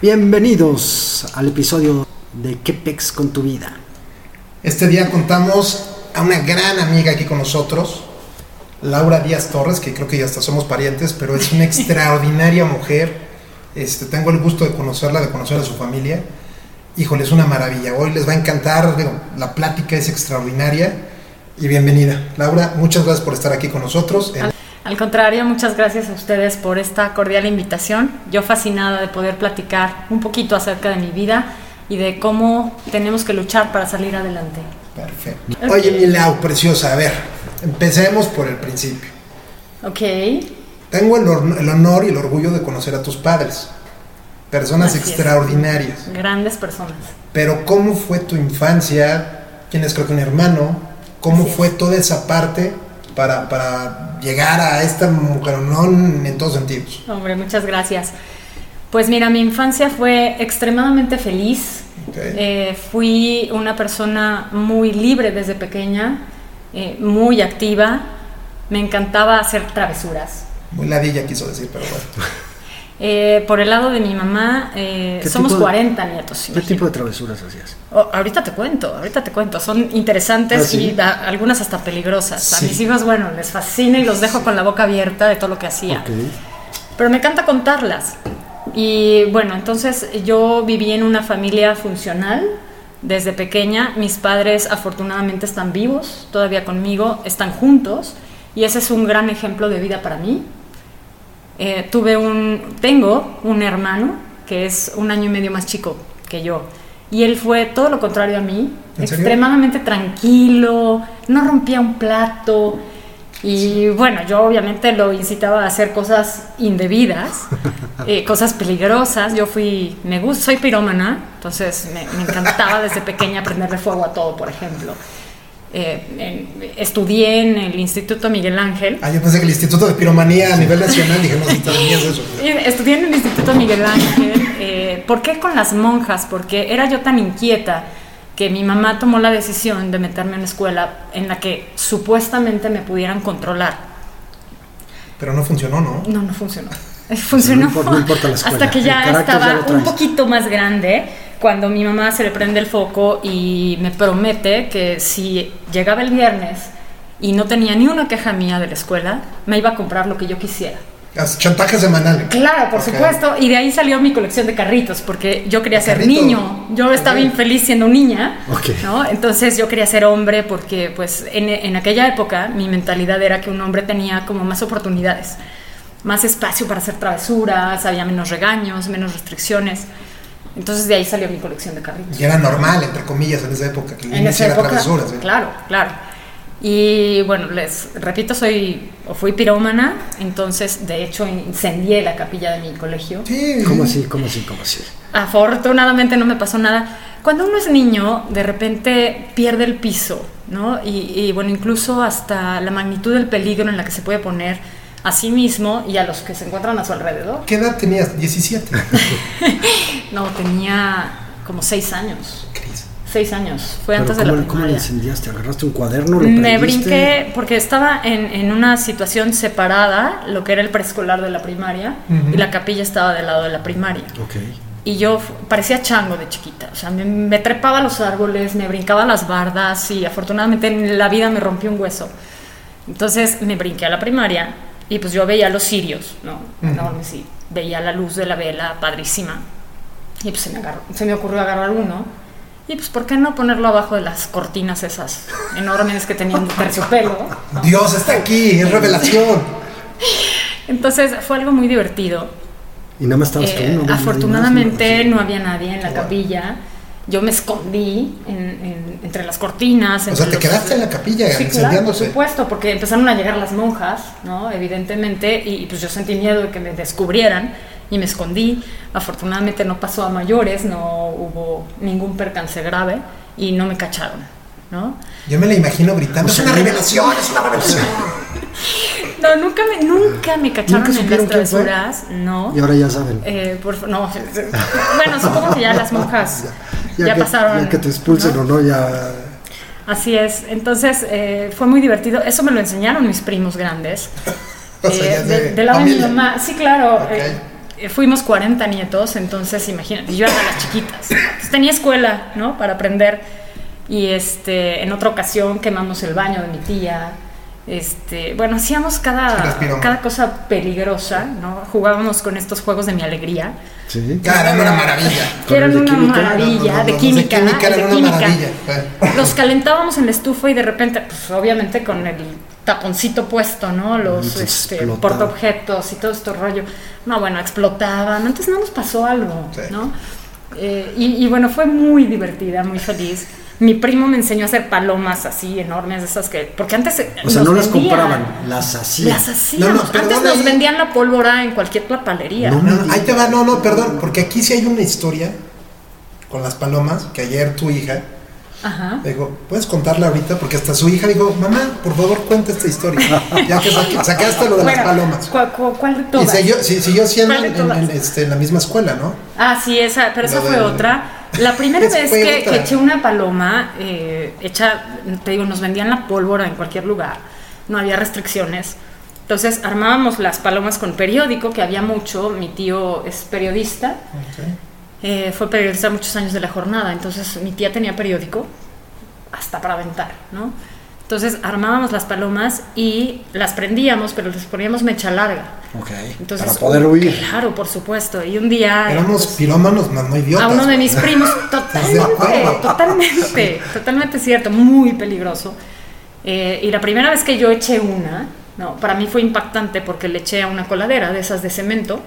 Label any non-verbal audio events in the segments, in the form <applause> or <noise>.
Bienvenidos al episodio de ¿Qué pex con tu vida? Este día contamos a una gran amiga aquí con nosotros, Laura Díaz Torres, que creo que ya hasta somos parientes, pero es una <laughs> extraordinaria mujer. Este, tengo el gusto de conocerla, de conocer a su familia. Híjole, es una maravilla. Hoy les va a encantar, digo, la plática es extraordinaria y bienvenida. Laura, muchas gracias por estar aquí con nosotros. Al contrario, muchas gracias a ustedes por esta cordial invitación. Yo fascinada de poder platicar un poquito acerca de mi vida y de cómo tenemos que luchar para salir adelante. Perfecto. Oye, mi Lau, preciosa, a ver, empecemos por el principio. Ok. Tengo el, el honor y el orgullo de conocer a tus padres, personas Así es. extraordinarias. Grandes personas. Pero ¿cómo fue tu infancia? ¿Tienes creo que un hermano? ¿Cómo Así es. fue toda esa parte para, para llegar a esta mujeronón en todos sentidos? Hombre, muchas gracias. Pues mira, mi infancia fue extremadamente feliz. Eh, fui una persona muy libre desde pequeña, eh, muy activa. Me encantaba hacer travesuras. Muy ladilla quiso decir, pero bueno. <laughs> Eh, por el lado de mi mamá, eh, ¿Qué somos de- 40 nietos. ¿Qué tipo de travesuras hacías? Oh, ahorita te cuento, ahorita te cuento. Son interesantes ¿Ah, sí? y a- algunas hasta peligrosas. A mis hijos, bueno, les fascina y los dejo con la boca abierta de todo lo que hacía. Pero me encanta contarlas. Y bueno, entonces yo viví en una familia funcional desde pequeña. Mis padres afortunadamente están vivos, todavía conmigo, están juntos. Y ese es un gran ejemplo de vida para mí. Eh, tuve un, tengo un hermano que es un año y medio más chico que yo. Y él fue todo lo contrario a mí, extremadamente tranquilo, no rompía un plato. Y bueno, yo obviamente lo incitaba a hacer cosas indebidas, <laughs> eh, cosas peligrosas. Yo fui, me gusta, soy pirómana, entonces me, me encantaba desde pequeña prenderle fuego a todo, por ejemplo. Eh, en- estudié en el Instituto Miguel Ángel, Ah, yo pensé que el Instituto de Piromanía a nivel nacional, dije, no, si eso. <laughs> Estudié en el Instituto Miguel Ángel. Eh, ¿Por qué con las monjas? Porque era yo tan inquieta que mi mamá tomó la decisión de meterme en una escuela en la que supuestamente me pudieran controlar. Pero no funcionó, ¿no? No, no funcionó. <laughs> Funcionó No importa- no importa la escuela, hasta que ya ya estaba lo un poquito más grande, cuando mi mamá se le prende el foco y me promete que si llegaba el viernes y no tenía ni una queja mía de la escuela, me iba a comprar lo que yo quisiera. Haz Chantaje semanal. Claro, por Ok. supuesto. Y de ahí salió mi colección de carritos, porque yo quería ser Carrito. niño. Yo estaba Ok. bien feliz siendo niña, Ok. ¿no? Entonces yo quería ser hombre porque, pues, en, en aquella época mi mentalidad era que un hombre tenía como más oportunidades, más espacio para hacer travesuras, había menos regaños, menos restricciones. Entonces de ahí salió mi colección de carritos. Y era normal, entre comillas, en esa época, que En esa época, travesuras. ¿eh? claro, claro. Y bueno, les repito, soy o fui pirómana, entonces de hecho incendié la capilla de mi colegio. Sí. ¿Cómo así? ¿Cómo así? ¿Cómo así? Afortunadamente no me pasó nada. Cuando uno es niño, de repente pierde el piso, ¿no? Y, y, bueno, incluso hasta la magnitud del peligro en la que se puede poner a sí mismo y a los que se encuentran a su alrededor. ¿Qué edad tenías? 17. <laughs> No, tenía como seis años. Cris. Seis años. Fue ¿Pero antes de la ¿Cómo le primaria. incendiaste? ¿Agarraste un cuaderno? ¿Lo Me brinqué porque estaba en, en una situación separada, lo que era el preescolar de la primaria, y la capilla estaba del lado de la primaria. Ok. Y yo parecía chango de chiquita, o sea, me, me trepaba a los árboles, me brincaba a las bardas y afortunadamente en la vida me rompió un hueso. Entonces me brinqué a la primaria y pues yo veía los cirios, ¿no? Enormes, y veía la luz de la vela, padrísima. Y pues se me, agarró- se me ocurrió agarrar uno. Y pues, ¿por qué no ponerlo abajo de las cortinas esas enormes que tenían de terciopelo? ¿no? Dios está aquí, es revelación. Entonces fue algo muy divertido. Y nada más estabas Eh, tú, ¿no? Afortunadamente ¿no? había nadie en la capilla. Yo me escondí en- en- entre las cortinas. O sea, te los- quedaste en la capilla Sí, claro, por supuesto, porque empezaron a llegar las monjas, ¿no? Evidentemente, y, y pues yo sentí miedo de que me descubrieran y me escondí. Afortunadamente no pasó a mayores, no hubo ningún percance grave y no me cacharon, ¿no? Yo me la imagino gritando, O sea, es una revelación, es una revelación. <laughs> No, nunca me, nunca me cacharon ¿Nunca en las travesuras, no. Y ahora ya saben. Eh, por no, <laughs> bueno, supongo que ya las monjas <laughs> ya, que, pasaron. Ya que te expulsen ¿no? o no, ya. Así es. Entonces eh, fue muy divertido. Eso me lo enseñaron mis primos grandes. <laughs> O sea, Eh, ya de- de del lado de mi mamá. Sí, claro. Eh, eh, fuimos 40 nietos, entonces imagínate, yo era de las chiquitas. Entonces, tenía escuela, ¿no? Para aprender. Y este, en otra ocasión quemamos el baño de mi tía. Este, bueno, hacíamos cada, cada cosa peligrosa, ¿no? Jugábamos con estos juegos de mi alegría. Sí. Cara, era una maravilla. Que eran una química, maravilla, No, no, no, de química, De química el era de una química. maravilla. fue. Los calentábamos en la estufa y de repente, pues obviamente con el taponcito puesto, ¿no? Los Entonces este, explotaba. portaobjetos y todo este rollo. No, bueno, explotaban. Antes no nos pasó algo, Sí. ¿no? Eh, y, y bueno, fue muy divertida, muy feliz. Mi primo me enseñó a hacer palomas así enormes, de esas que. Porque antes. O sea, no las compraban, las hacían. Las hacíamos. No, no, perdón, antes nos ahí- vendían la pólvora en cualquier papelería. No. No, no, ahí te va, no, no, perdón, porque aquí sí hay una historia con las palomas que ayer tu hija Ajá. me dijo, ¿puedes contarla ahorita? Porque hasta su hija dijo, mamá, por favor, cuenta esta historia. ya que saque- sacaste lo de Bueno, las palomas. ¿cuál, cuál- de Y todas? siguió, sí, siguió siendo este, en la misma escuela, ¿no? Ah, sí, esa, pero esa fue otra. La primera vez que eché una paloma, eh, hecha, te digo, nos vendían la pólvora en cualquier lugar, no había restricciones. Entonces armábamos las palomas con periódico, que había mucho. Mi tío es periodista, eh, fue periodista muchos años de la jornada, entonces mi tía tenía periódico hasta para aventar, ¿no? Entonces armábamos las palomas y las prendíamos, pero les poníamos mecha larga. Ok. Entonces, para poder huir. Claro, por supuesto. Y un día... Éramos pues, pirómanos, más no idiotas. a uno de mis primos, <laughs> totalmente, totalmente, <laughs> totalmente cierto, muy peligroso. Eh, y la primera vez que yo eché una, no, para mí fue impactante porque le eché a una coladera de esas de cemento.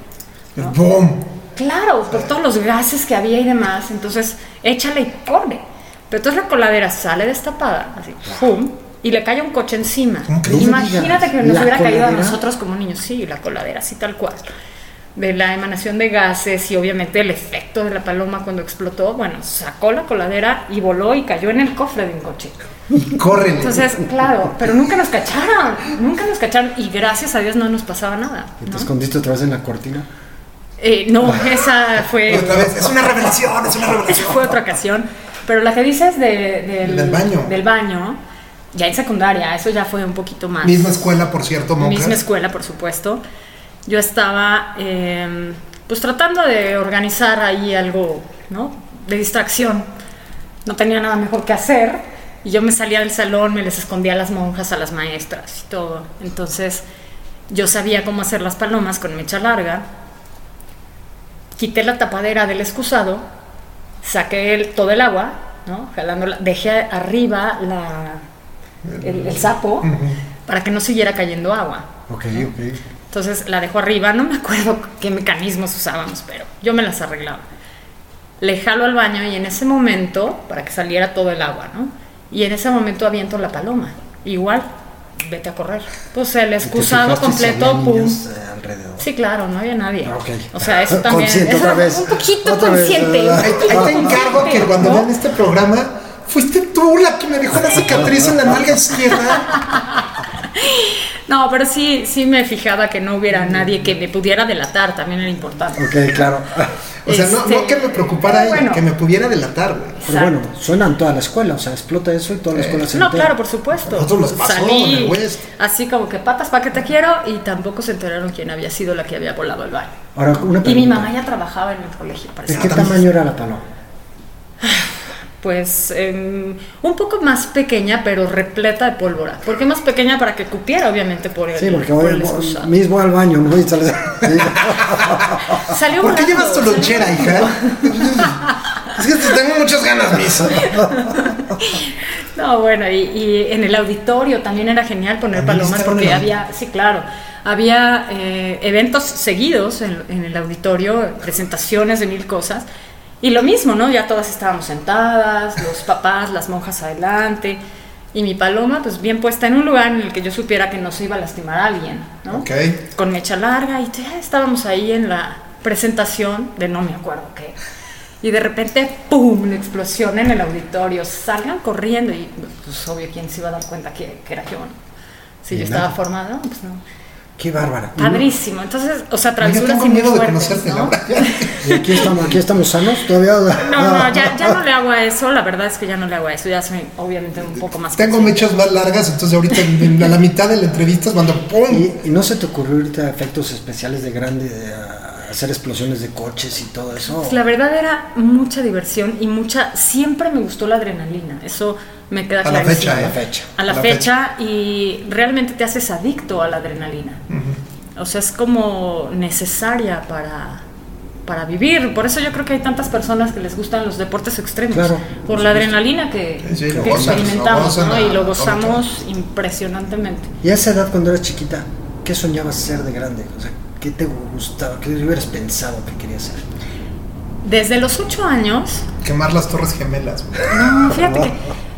¿no? ¡Boom! Claro, por todos los gases que había y demás, entonces échale y corre. Pero entonces la coladera sale destapada, así, ¡pum! Y le cae un coche encima. ¿Cómo crees? Imagínate que nos ¿La hubiera caído a coladera? nosotros como niños, sí, la coladera, así tal cual. De la emanación de gases y obviamente el efecto de la paloma cuando explotó, bueno, sacó la coladera y voló y cayó en el cofre de un coche. Y córrele. Entonces, claro, pero nunca nos cacharon, nunca nos cacharon y gracias a Dios no nos pasaba nada. ¿Y te ¿no? escondiste otra vez en la cortina? Eh, no, esa fue... <laughs> Otra vez, es una revelación, es una Esa revelación. fue otra ocasión. Pero la que dices de- del, Del baño. del baño, ya en secundaria, eso ya fue un poquito más. Misma escuela, por cierto, Monca. Misma escuela, por supuesto. Yo estaba, eh, pues tratando de organizar ahí algo, ¿no? De distracción. No tenía nada mejor que hacer. Y yo me salía del salón, me les escondía a las monjas, a las maestras y todo. Entonces, yo sabía cómo hacer las palomas con mecha larga. Quité la tapadera del excusado, saqué el- todo el agua, ¿no? Jalándola, dejé arriba la, el, el sapo Ujú. para que no siguiera cayendo agua. Ok, ok. Entonces la dejo arriba, no me acuerdo qué mecanismos usábamos, pero yo me las arreglaba. Le jalo al baño y en ese momento, para que saliera todo el agua, ¿no? Y en ese momento aviento la paloma. Igual, vete a correr. Pues el ¿Y te excusado completo, pum. eh, alrededor? Sí, claro, no había nadie. Ah, ok. O sea, eso <laughs> también. Consciente eso otra <laughs> vez. Un poquito Otra vez, consciente. ¿verdad? un Ahí, ahí te encargo que cuando ¿no? vean este programa, fuiste tú la que me dejó la cicatriz en la nalga izquierda. No, pero sí, sí me fijaba que no hubiera nadie que me pudiera delatar, también era importante. Ok, claro. O sea, no, Este, no que me preocupara ella, bueno. que me pudiera delatar, güey. Pero bueno, suenan toda la escuela, o sea, explota eso y toda la escuela se No, entera. claro, por supuesto. Nosotros nos pasó en el West. así como que patas para que te quiero y tampoco se enteraron quién había sido la que había volado el baño. Ahora, una Y pregunta. mi mamá ya trabajaba en el colegio, ¿De qué tamaño era la paloma? <laughs> Pues em, un poco más pequeña, pero repleta de pólvora. ¿Por qué más pequeña? Para que cupiera, obviamente, por el, Sí, porque por voy, el mismo al baño, ¿no? Y sales- Salió ¿Por qué llevas tu lonchera, hija? es que tengo muchas ganas, mis. No, bueno, y, y en el auditorio también era genial poner palomas porque había, sí, claro, había eh, eventos seguidos en, en el auditorio, presentaciones de mil cosas. Y lo mismo, ¿no? Ya todas estábamos sentadas, los papás, las monjas adelante. Y mi paloma, pues bien puesta en un lugar en el que yo supiera que no se iba a lastimar a alguien, ¿no? Ok. Con mecha larga y ya estábamos ahí en la presentación de no me acuerdo qué. Y de repente, ¡pum! La explosión en el auditorio. Salgan corriendo y pues obvio, ¿quién se iba a dar cuenta que, que era yo? no? Si yo estaba formada, pues no. Qué bárbara. Padrísimo. Entonces, o sea, Yo travesuras tengo y muy miedo de fuertes, conocerte, ¿no? Laura. <laughs> Y aquí estamos, aquí estamos sanos todavía. No, no, ya, ya no le hago a eso. La verdad es que ya no le hago a eso. Ya soy obviamente un poco más. Tengo consciente. mechas más largas, entonces ahorita en- a la mitad de la entrevista es cuando ¡pum! ¿Y, y no se te ocurrió ahorita efectos especiales de grande? de, hacer explosiones de coches y todo eso. La verdad era mucha diversión y mucha. Siempre me gustó la adrenalina. Eso me queda A la fecha, A ¿eh? la fecha. A la A la fecha y realmente te haces adicto a la adrenalina. O sea, es como necesaria para, para vivir. Por eso yo creo que hay tantas personas que les gustan los deportes extremos. Claro, por la adrenalina que, Sí, que gozan, experimentamos ¿no? y lo gozamos impresionantemente. Y a esa edad, cuando eras chiquita, ¿qué soñabas ser de grande? O sea, ¿qué te gustaba? ¿Qué hubieras pensado que querías ser? Desde los ocho años, Quemar las torres gemelas. no, fíjate que <laughs>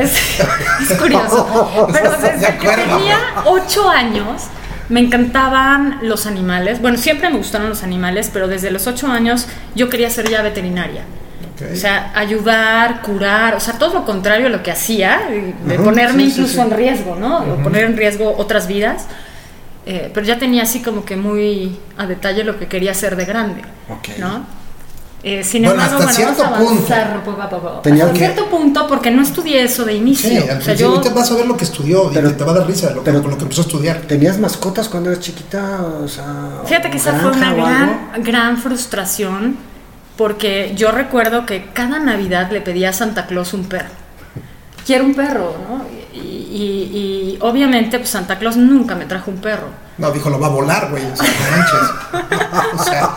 es, <laughs> es curioso, pero De desde que tenía ocho años me encantaban los animales. Bueno, siempre me gustaron los animales, pero desde los ocho años yo quería ser ya veterinaria. O sea, ayudar, curar, o sea, todo lo contrario a lo que hacía, de ponerme sí, incluso sí. en riesgo, ¿no? O poner en riesgo otras vidas. Eh, pero ya tenía así como que muy a detalle lo que quería hacer de grande, Ok. ¿no? Eh, sin Bueno, embargo, hasta bueno, vamos a cierto punto. poco a poco. Tenía hasta que- cierto punto, porque no estudié eso de inicio. Sí, al o sea, principio yo, ahorita vas a ver lo que estudió Pero- y te va a dar risa lo, pero- con lo que empezó a estudiar. ¿Tenías mascotas cuando eras chiquita? O sea, fíjate que esa fue una gran, gran frustración, porque yo recuerdo que cada Navidad le pedía a Santa Claus un perro. Quiero un perro, ¿no? Y, y- y obviamente pues, Santa Claus nunca me trajo un perro. No, dijo, lo va a volar, güey. O sea, no manches. <laughs> O sea,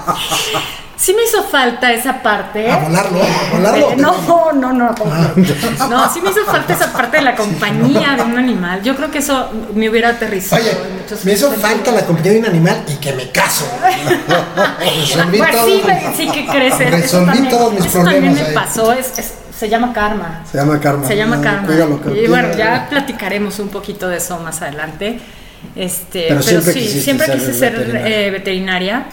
Sí me hizo falta esa parte. ¿A volarlo? ¿A volarlo? Eh, no, no, no. ¿cómo crees? No, sí me hizo falta esa parte de la <laughs> compañía de un animal. Yo creo que eso me hubiera aterrizado. Oye, en muchos me hizo falta la compañía de un animal y que me caso. <laughs> Resolví Pues sí, todo. me- sí que creces. Eso Resolví también, todos mis eso también me ahí. pasó. Es, es- se llama karma. Se llama karma. Se llama Ah, karma. y bueno, ya platicaremos un poquito de eso más adelante. Este, Pero pero, siempre sí, quisiste siempre ser quise ser veterinaria. eh, veterinaria,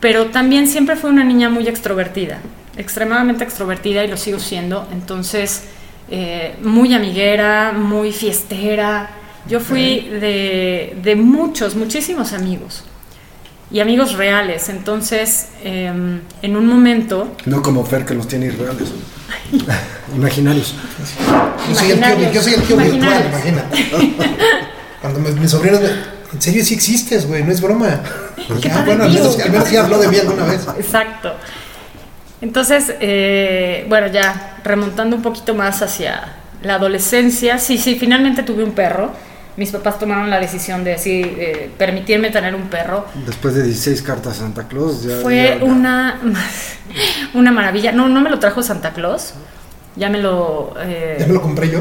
pero también siempre fui una niña muy extrovertida, extremadamente extrovertida y lo sigo siendo. Entonces, eh, muy amiguera, muy fiestera. Yo fui de, de muchos, muchísimos amigos y amigos reales. Entonces, em, en un momento, No como Fer que los tiene irreales. <laughs> Imaginarios. Yo soy el tío, yo soy el tío virtual, imagínate. <laughs> Cuando mis, mis sobrinos me... En serio, sí existes, güey, no es broma. <laughs> Qué Ah, bueno, al menos, al menos ya habló de mí alguna vez. Exacto. Entonces, eh, bueno, ya remontando un poquito más hacia la adolescencia, sí, sí, finalmente tuve un perro. Mis papás tomaron la decisión de sí, eh, permitirme tener un perro. Después de 16 cartas a Santa Claus, ya. Fue ya- una, <laughs> una maravilla. No, no me lo trajo Santa Claus. Ya me lo... eh, Ya me lo compré yo.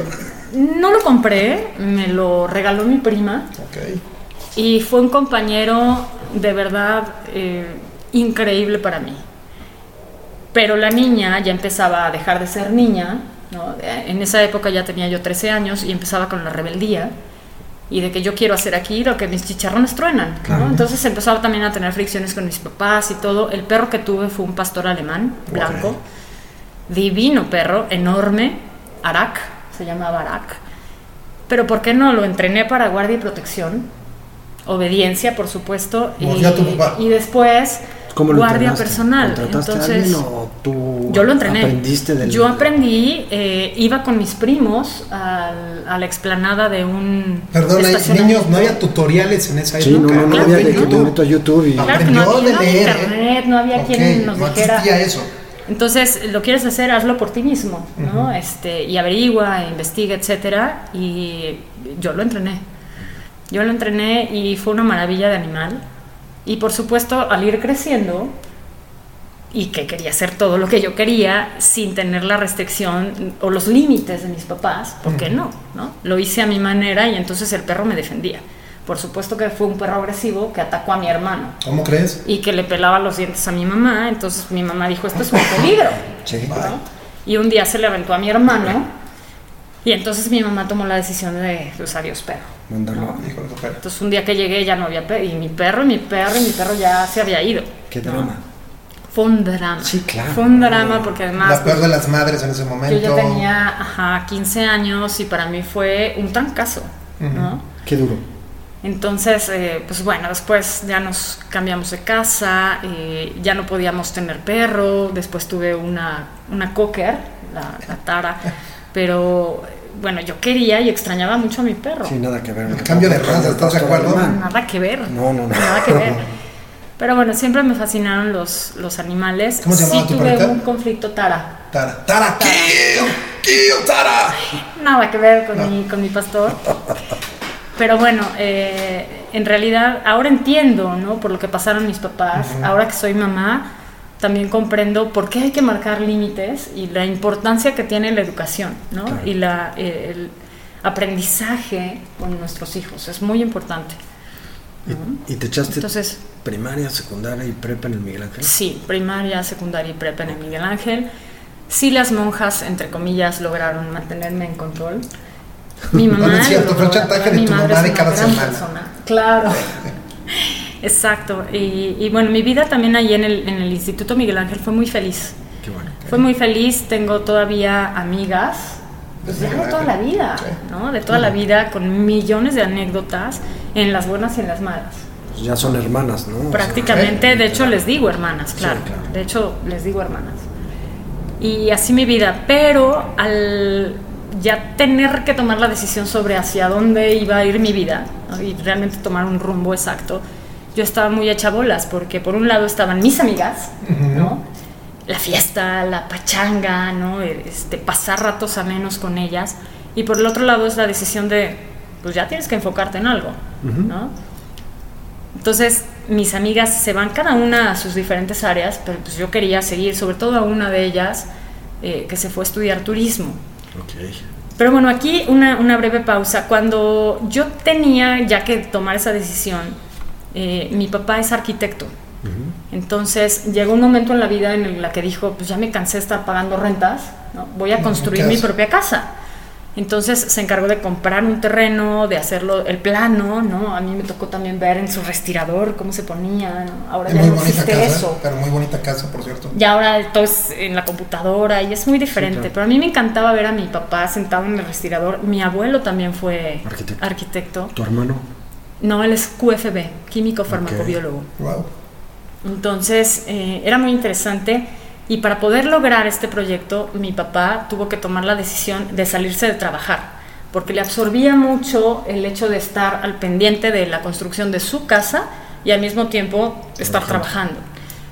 no lo compré, me lo regaló mi prima. Ok. Y fue un compañero de verdad eh, increíble para mí. Pero la niña ya empezaba a dejar de ser niña, ¿no? En esa época ya tenía yo 13 años y empezaba con la rebeldía y de que yo quiero hacer aquí lo que mis chicharrones truenan, ¿no? Entonces empezaba también a tener fricciones con mis papás y todo. El perro que tuve fue un pastor alemán, blanco, divino perro, enorme, Arak, se llamaba Arak. Pero ¿por qué no? Lo entrené para guardia y protección, obediencia, por supuesto, y, Mordió a tu papá. y después ¿Cómo lo guardia entrenaste? personal. ¿Contrataste a Entonces, alguien o tú yo lo entrené. aprendiste del... Yo aprendí, eh, iba con mis primos al- a la explanada de un Perdón, niños, no había tutoriales en esa Sí, no, época. no, no Claro había de no. me meto a YouTube y... Claro que no Aprendió había, de no había leer, ¿eh? internet, no había Ok, quien nos no dijera. existía eso. Entonces, lo quieres hacer, hazlo por ti mismo, ¿no? este, y averigua, investiga, etcétera. Y yo lo entrené. Yo lo entrené y fue una maravilla de animal. Y por supuesto, al ir creciendo y que quería hacer todo lo que yo quería sin tener la restricción o los límites de mis papás, ¿por qué no? ¿no? Lo hice a mi manera y entonces el perro me defendía. Por supuesto que fue un perro agresivo que atacó a mi hermano ¿Cómo crees? y que le pelaba los dientes a mi mamá. Entonces mi mamá dijo, esto es un peligro. Sí. ¿no? Y un día se le aventó a mi hermano y entonces mi mamá tomó la decisión de, pues adiós perro. Mandarlo. Entonces un día que llegué ya no había perro y mi perro y mi perro y mi perro ya se había ido. Qué ¿no? drama. Fue un drama. Sí, claro. Fue un drama porque además La peor de las madres en ese momento. yo ya tenía ajá, 15 años y para mí fue un trancazo, ¿no? Qué duro. Entonces, eh, pues bueno, después ya nos cambiamos de casa, eh, ya no podíamos tener perro, después tuve una, una cocker, la, la Tara, <laughs> pero bueno, yo quería y extrañaba mucho a mi perro. Sí, nada que ver. El cambio de raza, ¿estás de acuerdo? Nada que ver. No, no, no. Nada que ver. <laughs> Pero bueno, siempre me fascinaron los, los animales. ¿Cómo se sí tu tuve perrita? un conflicto Tara. Tara. Tara, kill, kill, Tara. Nada que ver con, mi, con mi pastor. Pero bueno, eh, en realidad ahora entiendo, ¿no? Por lo que pasaron mis papás. Ahora que soy mamá, también comprendo por qué hay que marcar límites y la importancia que tiene la educación, ¿no? Claro. Y la, eh, el aprendizaje con nuestros hijos. Es muy importante. ¿Y, y te echaste Entonces, primaria, secundaria y prepa en el Miguel Ángel? Sí, primaria, secundaria y prepa en el Miguel Ángel. Sí, las monjas, entre comillas, lograron mantenerme en control. Mi mamá. <laughs> No, no es cierto, fue chantaje de tu mamá de una cada gran semana. persona. Claro. <laughs> Exacto. Y, y bueno, mi vida también ahí en el, en el Instituto Miguel Ángel fue muy feliz. Qué bueno. Fue muy feliz, tengo todavía amigas, pues ya de toda la vida, Sí. ¿no? De toda la vida, con millones de anécdotas, en las buenas y en las malas. Pues ya son hermanas, ¿no? Prácticamente, sí, de hecho les digo hermanas, Sí, claro. claro. De hecho les digo hermanas. Y así mi vida, pero al ya tener que tomar la decisión sobre hacia dónde iba a ir mi vida ¿no? y realmente tomar un rumbo exacto, yo estaba muy hecha bolas porque por un lado estaban mis amigas, ¿no? La fiesta, la pachanga, ¿no? Este, pasar ratos amenos con ellas y por el otro lado es la decisión de, pues ya tienes que enfocarte en algo, ¿no? Entonces, mis amigas se van cada una a sus diferentes áreas, pero pues yo quería seguir, sobre todo a una de ellas eh, que se fue a estudiar turismo. Ok. Pero bueno, aquí una, una breve pausa. Cuando yo tenía ya que tomar esa decisión, eh, mi papá es arquitecto. Entonces llegó un momento en la vida en el la que dijo, pues ya me cansé de estar pagando rentas, ¿no? voy a construir ¿qué mi propia casa. Entonces se encargó de comprar un terreno, de hacerlo el plano, ¿no? A mí me tocó también ver en su respirador cómo se ponía, ¿no? Ahora Es ya muy no existe casa, eso. pero muy bonita casa, por cierto. Y ahora todo es en la computadora y es muy diferente. claro. Pero a mí me encantaba ver a mi papá sentado en el respirador. Mi abuelo también fue Arquitecto. arquitecto. ¿Tu hermano? No, él es QFB, químico farmacobiólogo. Wow. Entonces eh, era muy interesante y para poder lograr este proyecto mi papá tuvo que tomar la decisión de salirse de trabajar porque le absorbía mucho el hecho de estar al pendiente de la construcción de su casa y al mismo tiempo estar trabajando.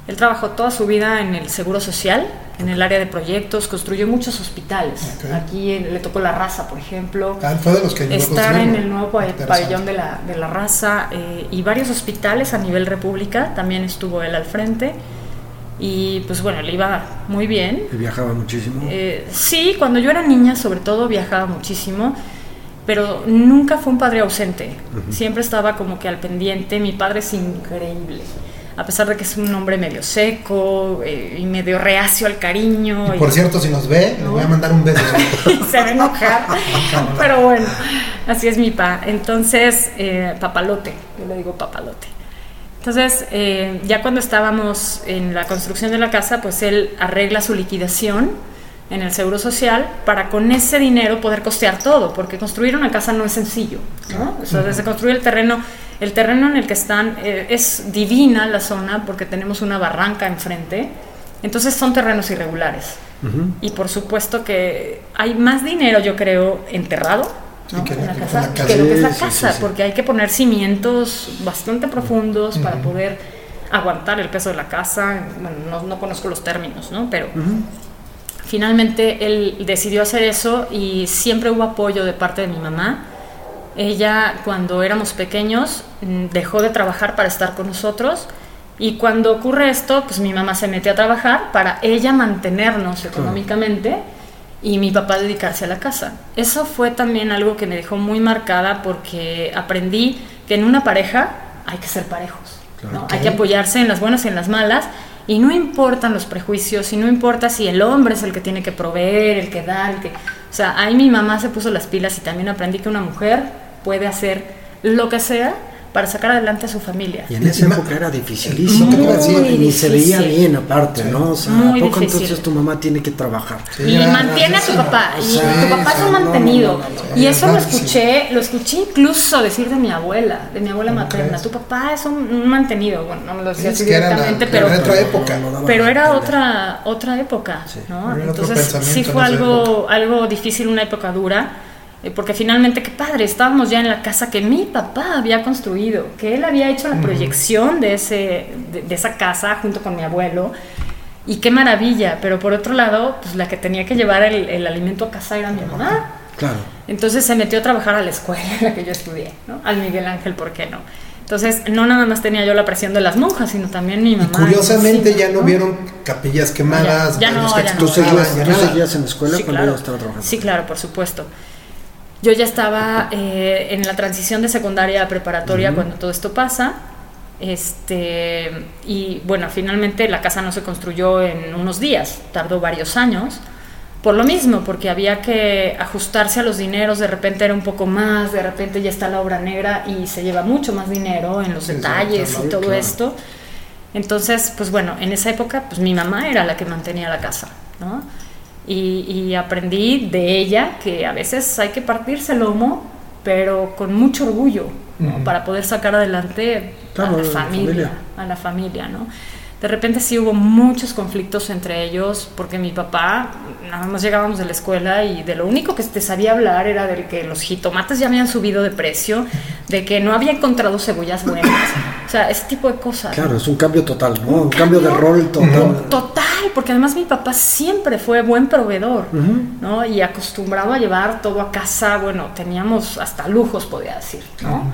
Él trabajó toda su vida en el Seguro Social, en el área de proyectos, construyó muchos hospitales. Aquí le tocó la raza, por ejemplo Ah, fue de los que estar en el nuevo pabellón de la, de la raza eh, y varios hospitales a nivel república, también estuvo él al frente y pues bueno, le iba muy bien. ¿Y viajaba muchísimo? Eh, sí, cuando yo era niña sobre todo viajaba muchísimo, pero nunca fue un padre ausente, siempre estaba como que al pendiente, mi padre es increíble. A pesar de que es un hombre medio seco eh, y medio reacio al cariño. Y por cierto, si nos ve, le voy a mandar un beso. y <laughs> se va a enojar. <laughs> Pero bueno, así es mi pa. Entonces, eh, papalote, yo le digo papalote. Entonces, eh, ya cuando estábamos en la construcción de la casa, pues él arregla su liquidación en el Seguro Social para con ese dinero poder costear todo, porque construir una casa no es sencillo. ¿no? O sea, desde construir el terreno, el terreno en el que están eh, es divina la zona porque tenemos una barranca enfrente, entonces son terrenos irregulares. Y por supuesto que hay más dinero, yo creo, enterrado que en la casa, en la casa. que lo que es la sí, casa, sí, sí. porque hay que poner cimientos bastante profundos para poder aguantar el peso de la casa. Bueno, no, no conozco los términos, ¿no? Pero finalmente él decidió hacer eso y siempre hubo apoyo de parte de mi mamá. Ella, cuando éramos pequeños, mm, dejó de trabajar para estar con nosotros. Y cuando ocurre esto, pues mi mamá se mete a trabajar para ella mantenernos económicamente y mi papá dedicarse a la casa. Eso fue también algo que me dejó muy marcada porque aprendí que en una pareja hay que ser parejos. Claro. ¿no? Hay que apoyarse en las buenas y en las malas. Y no importan los prejuicios, y no importa si el hombre es el que tiene que proveer, el que da, el que... O sea, ahí mi mamá se puso las pilas y también aprendí que una mujer puede hacer lo que sea para sacar adelante a su familia. Y en esa época era dificilísimo. Muy y ni se veía bien aparte, ¿no? O sea, Muy ¿a poco difícil. entonces tu mamá tiene que trabajar? Sí, y mantiene a tu papá. Y Sí, tu papá es sí, un mantenido. no, no, no, y eso lo escuché, lo escuché incluso decir de mi abuela, de mi abuela ¿Cómo materna. crees? Tu papá es un, un mantenido. Bueno, no me lo decía así directamente, la pero, era otra época. No, no daba pero era otra, otra época, Sí. ¿no? Entonces sí fue algo, algo difícil, una época dura. Eh, porque finalmente, qué padre, estábamos ya en la casa que mi papá había construido, que él había hecho la proyección de, ese, de, de esa casa junto con mi abuelo. Y qué maravilla, pero por otro lado, pues la que tenía que llevar el, el alimento a casa era mi mamá. Claro. Entonces se metió a trabajar a la escuela en la que yo estudié, ¿no? Al Miguel Ángel, ¿por qué no? Entonces, no nada más tenía yo la presión de las monjas, sino también mi Y mamá. curiosamente Sí, ya no vieron capillas quemadas, Ya- ya no, que ya no. Tú explotaban, seguías, ya tú seguías en la escuela Sí, cuando claro. yo estaba trabajando. Sí, claro, por supuesto. Yo ya estaba eh, en la transición de secundaria a preparatoria cuando todo esto pasa. Este, y bueno, finalmente la casa no se construyó en unos días, tardó varios años. Por lo mismo, porque había que ajustarse a los dineros, de repente era un poco más, de repente ya está la obra negra y se lleva mucho más dinero en los detalles y todo claro. esto. Entonces, pues bueno, en esa época, pues mi mamá era la que mantenía la casa, ¿no? Y, y aprendí de ella que a veces hay que partirse el lomo, pero con mucho orgullo, ¿no? Ujú. para poder sacar adelante Claro, a la familia, familia. a la familia, ¿no? De repente sí hubo muchos conflictos entre ellos, porque mi papá, nada más llegábamos de la escuela y de lo único que te sabía hablar era de que los jitomates ya habían subido de precio, de que no había encontrado cebollas buenas, o sea, ese tipo de cosas. Claro, ¿no? es un cambio total, ¿no? Un, cambio de cambio rol total. Total, porque además mi papá siempre fue buen proveedor, Ujú. ¿no? Y acostumbrado a llevar todo a casa, bueno, teníamos hasta lujos, podría decir, ¿no?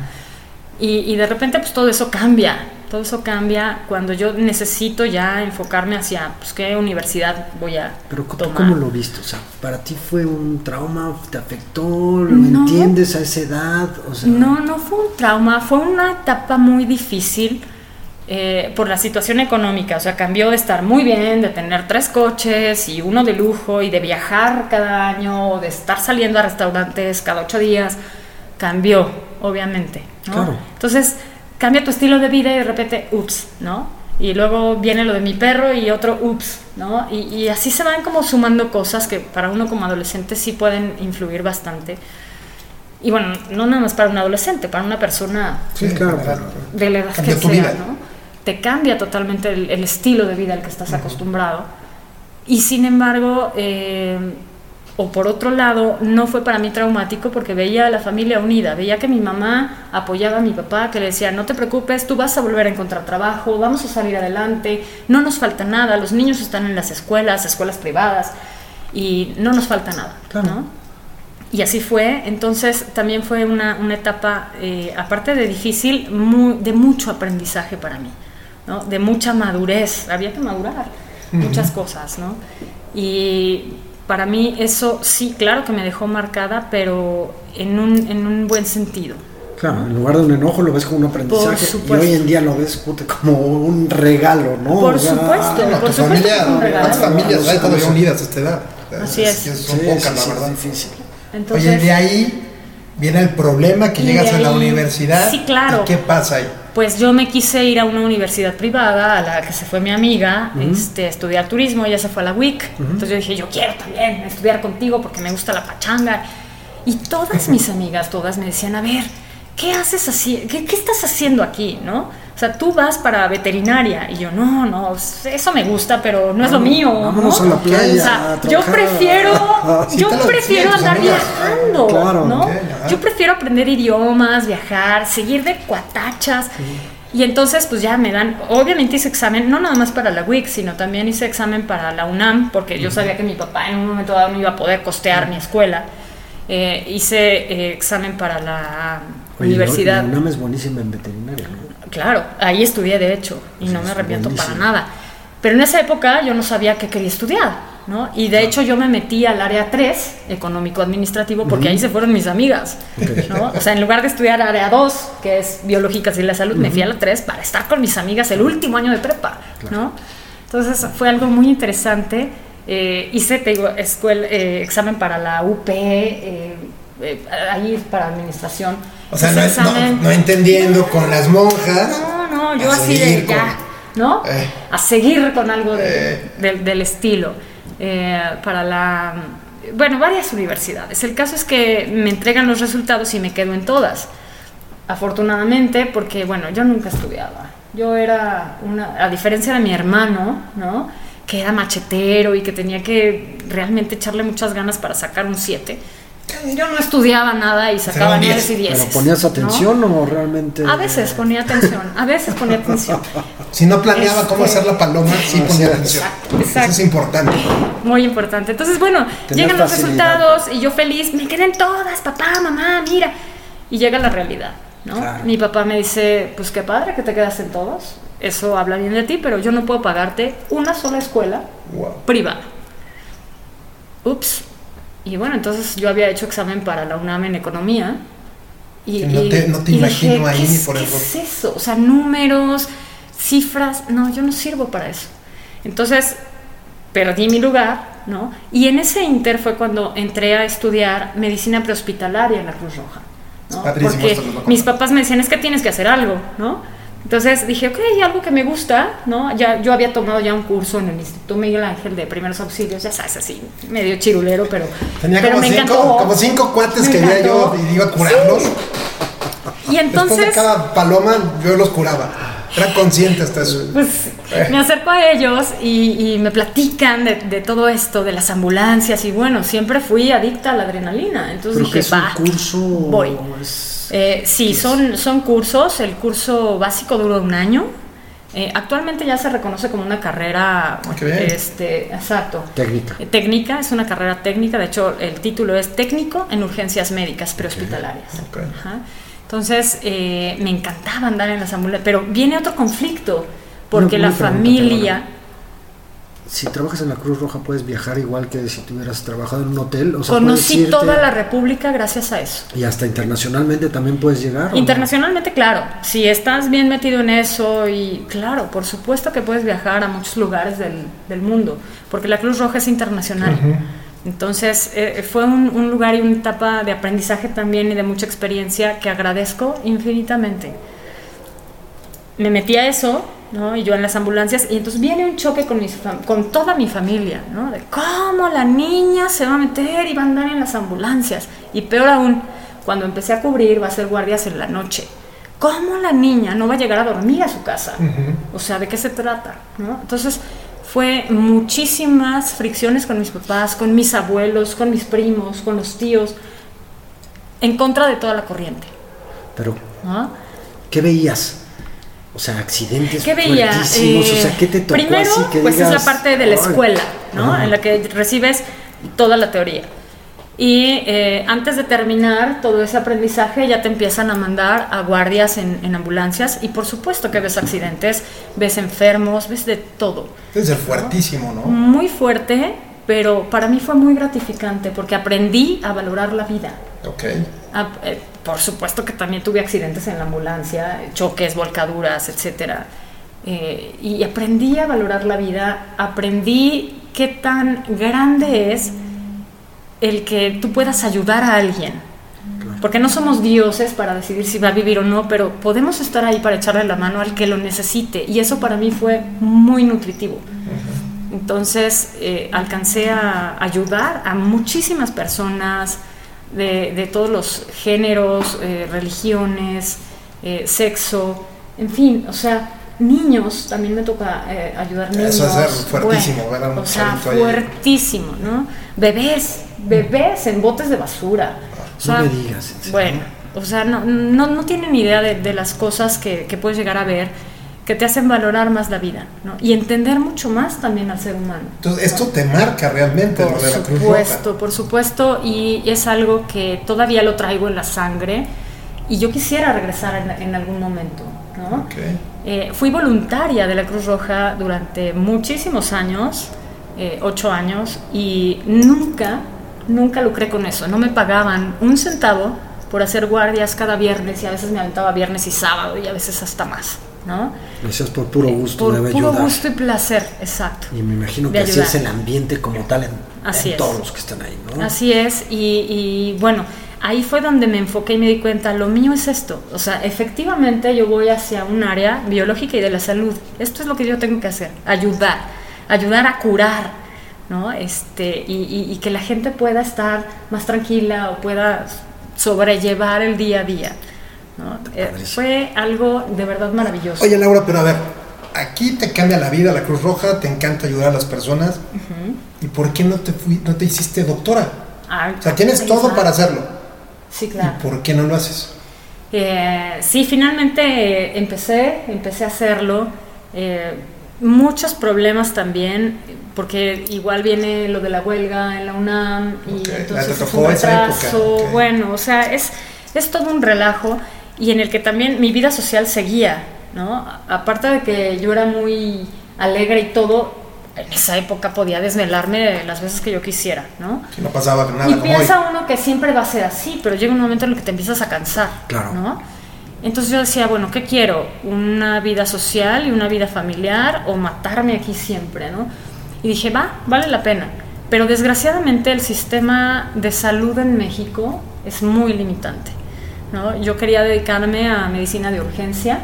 y, y de repente pues todo eso cambia, todo eso cambia cuando yo necesito ya enfocarme hacia, pues, qué universidad voy a Pero ¿tú tomar. cómo lo viste? O sea, ¿para ti fue un trauma? ¿Te afectó? ¿Lo No. entiendes a esa edad? O sea, No, no fue un trauma, fue una etapa muy difícil eh, por la situación económica. O sea, cambió de estar muy bien, de tener tres coches y uno de lujo y de viajar cada año, de estar saliendo a restaurantes cada ocho días. Cambió, obviamente. ¿no? Claro. Entonces, cambia tu estilo de vida y de repente, ups, ¿no? Y luego viene lo de mi perro y otro, ups, ¿no? Y, y así se van como sumando cosas que para uno como adolescente sí pueden influir bastante. Y bueno, no nada más para un adolescente, para una persona Sí, claro, claro. claro. de la edad que sea, vida. ¿no? Te cambia totalmente el, el estilo de vida al que estás acostumbrado. Y sin embargo, eh, o por otro lado, no fue para mí traumático porque veía a la familia unida, veía que mi mamá apoyaba a mi papá, que le decía, no te preocupes, tú vas a volver a encontrar trabajo, vamos a salir adelante, no nos falta nada, los niños están en las escuelas, escuelas privadas, y no nos falta nada, Claro. ¿no? Y así fue, entonces también fue una, una etapa, eh, aparte de difícil, de mucho aprendizaje para mí, ¿no? de mucha madurez, había que madurar muchas cosas, ¿no? Y para mí eso sí, claro que me dejó marcada, pero en un, en un buen sentido. Claro, en lugar de un enojo lo ves como un aprendizaje y hoy en día lo ves como un regalo, ¿no? Por O sea, supuesto. Bueno, por supuesto familia, que es un regalo. ¿cuántas familias hay sí. unidas a esta edad? Así es. Son sí, pocas, sí, la es verdad. difícil. Entonces, Oye, de ahí viene el problema que llegas a la universidad. Sí, claro. ¿Y qué pasa ahí? Pues yo me quise ir a una universidad privada a la que se fue mi amiga este, a estudiar turismo, ella se fue a la WIC. Entonces yo dije, yo quiero también estudiar contigo porque me gusta la pachanga. Y todas mis <laughs> amigas, todas me decían, a ver, ¿qué haces así? ¿Qué, qué estás haciendo aquí? ¿No? O sea, tú vas para veterinaria. Y yo, no, no, eso me gusta, pero no es lo mío. vámonos ¿no? a la playa O sea, a yo prefiero, <laughs> Sí yo prefiero andar viajando, Claro, ¿no? Yo prefiero aprender idiomas, viajar, seguir de cuatachas. Y entonces, pues ya me dan, obviamente hice examen, no nada más para la WIC, sino también hice examen para la UNAM, porque yo sabía que mi papá en un momento dado no iba a poder costear mi escuela. Eh, hice eh, examen para la Oye, universidad. La UNAM es buenísima en veterinaria, ¿no? Claro, ahí estudié de hecho y Sí, no me arrepiento para buenísimo. nada. Pero en esa época yo no sabía qué quería estudiar, ¿no? Y de hecho yo me metí al área 3, económico-administrativo, porque ahí se fueron mis amigas, ¿no? O sea, en lugar de estudiar área 2, que es biológicas y la salud, me fui a la 3 para estar con mis amigas el último año de prepa, ¿no? Entonces fue algo muy interesante. Eh, hice, te digo, escuela, eh, examen para la UP, eh, eh, ahí para administración. O sea, no, examen- no- no entendiendo con las monjas. no, no, yo así de ya, ¿no? Eh. A seguir con algo de- Eh. del- del estilo. Eh, para la. Bueno, varias universidades. El caso es que me entregan los resultados y me quedo en todas. Afortunadamente, porque, bueno, yo nunca estudiaba. Yo era una. A diferencia de mi hermano, ¿no? Que era machetero y que tenía que realmente echarle muchas ganas para sacar un 7. Yo no estudiaba nada y sacaba 9 y 10. ¿Pero ponías atención o realmente.? A veces ponía atención, a veces ponía atención. <laughs> Si no planeaba cómo Este- hacer la paloma, sí ponía Exacto, atención. exacto. Eso es importante. Muy importante. Entonces, bueno, Tener llegan los facilidad. resultados y yo feliz, me queden todas, papá, mamá, mira. Y llega la realidad, ¿no? Claro. Mi papá me dice, pues qué padre que te quedas en todos. Eso habla bien de ti, pero yo no puedo pagarte una sola escuela Wow. privada. Ups. Y bueno, entonces yo había hecho examen para la UNAM en economía. Y, no te- no te y imagino dije, ahí ¿qué ni por qué error". es eso? O sea, números, cifras. No, yo no sirvo para eso. Entonces, perdí mi lugar, ¿no? Y en ese inter fue cuando entré a estudiar medicina prehospitalaria en la Cruz Roja. ¿no? Porque mis papás me decían, es que tienes que hacer algo, ¿no? Entonces dije, ok, algo que me gusta, ¿no? Ya, yo había tomado ya un curso en el Instituto Miguel Ángel de primeros auxilios, ya sabes, así, medio chirulero, pero, Tenía pero como me cinco, encantó. como cinco cuates Me que veía yo y iba a curarlos. Y Después de entonces, cada paloma, yo los curaba. Era consciente hasta eso. pues me acerco a ellos y, y me platican de, de todo esto, de las ambulancias, y bueno, siempre fui adicta a la adrenalina, entonces ¿Pero que dije, es un curso? voy. es- Eh, sí, son, son cursos. El curso básico dura un año. Eh, actualmente ya se reconoce como una carrera. Ah. Este, exacto. Técnica. Eh, Técnica, es una carrera técnica. De hecho, el título es Técnico en Urgencias Médicas Prehospitalarias. Ok. Ajá. Entonces, eh, me encantaba andar en las ambulancias. Pero viene otro conflicto. Porque la pregunta, familia. Si trabajas en la Cruz Roja, puedes viajar igual que si tuvieras trabajado en un hotel. O sea, Conocí irte- toda la República gracias a eso. Y hasta internacionalmente también puedes llegar. Internacionalmente, claro. Si estás bien metido en eso y claro, por supuesto que puedes viajar a muchos lugares del, del mundo, porque la Cruz Roja es internacional. Entonces eh, fue un, un lugar y una etapa de aprendizaje también y de mucha experiencia que agradezco infinitamente. Me metí a eso, ¿no? Y yo en las ambulancias, y entonces viene un choque con, mis con toda mi familia, ¿no? De cómo la niña se va a meter y va a andar en las ambulancias. Y peor aún, cuando empecé a cubrir, va a ser guardias en la noche. ¿Cómo la niña no va a llegar a dormir a su casa? O sea, ¿de qué se trata? ¿no? Entonces, fue muchísimas fricciones con mis papás, con mis abuelos, con mis primos, con los tíos, en contra de toda la corriente. Pero, ¿no? ¿qué veías? O sea, accidentes ¿Qué veía? o sea, ¿qué te tocó Primero, así que pues es la parte de la escuela, ¿no? En la que recibes toda la teoría. Y eh, antes de terminar todo ese aprendizaje ya te empiezan a mandar a guardias en, en ambulancias y por supuesto que ves accidentes, ves enfermos, ves de todo. Debe ser fuertísimo, ¿no? Muy fuerte, pero para mí fue muy gratificante porque aprendí a valorar la vida. Ok. Ah, eh, por supuesto que también tuve accidentes en la ambulancia, choques, volcaduras, etcétera. Eh, y aprendí a valorar la vida, aprendí qué tan grande es el que tú puedas ayudar a alguien. Porque no somos dioses para decidir si va a vivir o no, pero podemos estar ahí para echarle la mano al que lo necesite. Y eso para mí fue muy nutritivo. Entonces eh, alcancé a ayudar a muchísimas personas de, de todos los géneros, eh, religiones, eh, sexo, en fin, o sea, niños, también me toca eh, ayudar niños. Eso es ser fuertísimo, Bueno, ver a un o sea, ahí. fuertísimo, ¿no? Bebés, bebés en botes de basura. O sea, No me digas. bueno, o sea, no, no, no tienen idea de, de las cosas que, que puedes llegar a ver que te hacen valorar más la vida ¿no? y entender mucho más también al ser humano. Entonces, esto te marca realmente Por lo de la Cruz supuesto, Roja. por supuesto, y es algo que todavía lo traigo en la sangre y yo quisiera regresar en, en algún momento. ¿no? Ok. Eh, fui voluntaria de la Cruz Roja durante muchísimos años, eh, ocho años, y nunca, nunca lucré con eso. No me pagaban un centavo por hacer guardias cada viernes y a veces me aventaba viernes y sábado y a veces hasta más. ¿no? Lo hacías por puro gusto, Eh, por debe puro ayudar. gusto y placer, exacto. Y me imagino que así es el ambiente como tal en, todos los que están ahí, ¿no? Así es, y, y, bueno, ahí fue donde me enfoqué y me di cuenta, lo mío es esto, o sea, efectivamente yo voy hacia un área biológica y de la salud, esto es lo que yo tengo que hacer, ayudar, ayudar a curar, ¿no? Este, y, y- y que la gente pueda estar más tranquila o pueda sobrellevar el día a día, ¿no? Eh, fue algo de verdad maravilloso. Oye, Laura, pero a ver, aquí te cambia la vida la Cruz Roja, te encanta ayudar a las personas. ¿Y por qué no te, fui, no te hiciste doctora? Ah, O sea, tienes todo para hacerlo. Sí, claro. ¿Y por qué no lo haces? Eh, sí, finalmente eh, empecé, empecé a hacerlo. Eh, muchos problemas también, porque igual viene lo de la huelga en la UNAM y entonces es un retraso. Bueno, o sea, es, es todo un relajo y en el que también mi vida social seguía, ¿no? Aparte de que yo era muy alegre y todo, en esa época podía desvelarme las veces que yo quisiera, ¿no? Si no pasaba nada Y como hoy. piensa uno que siempre va a ser así, pero llega un momento en el que te empiezas a cansar, Claro. ¿no? Entonces yo decía, bueno, ¿qué quiero? ¿Una vida social y una vida familiar o matarme aquí siempre, ¿no? Y dije, va, vale la pena. Pero desgraciadamente el sistema de salud en México es muy limitante, ¿no? Yo quería dedicarme a medicina de urgencia.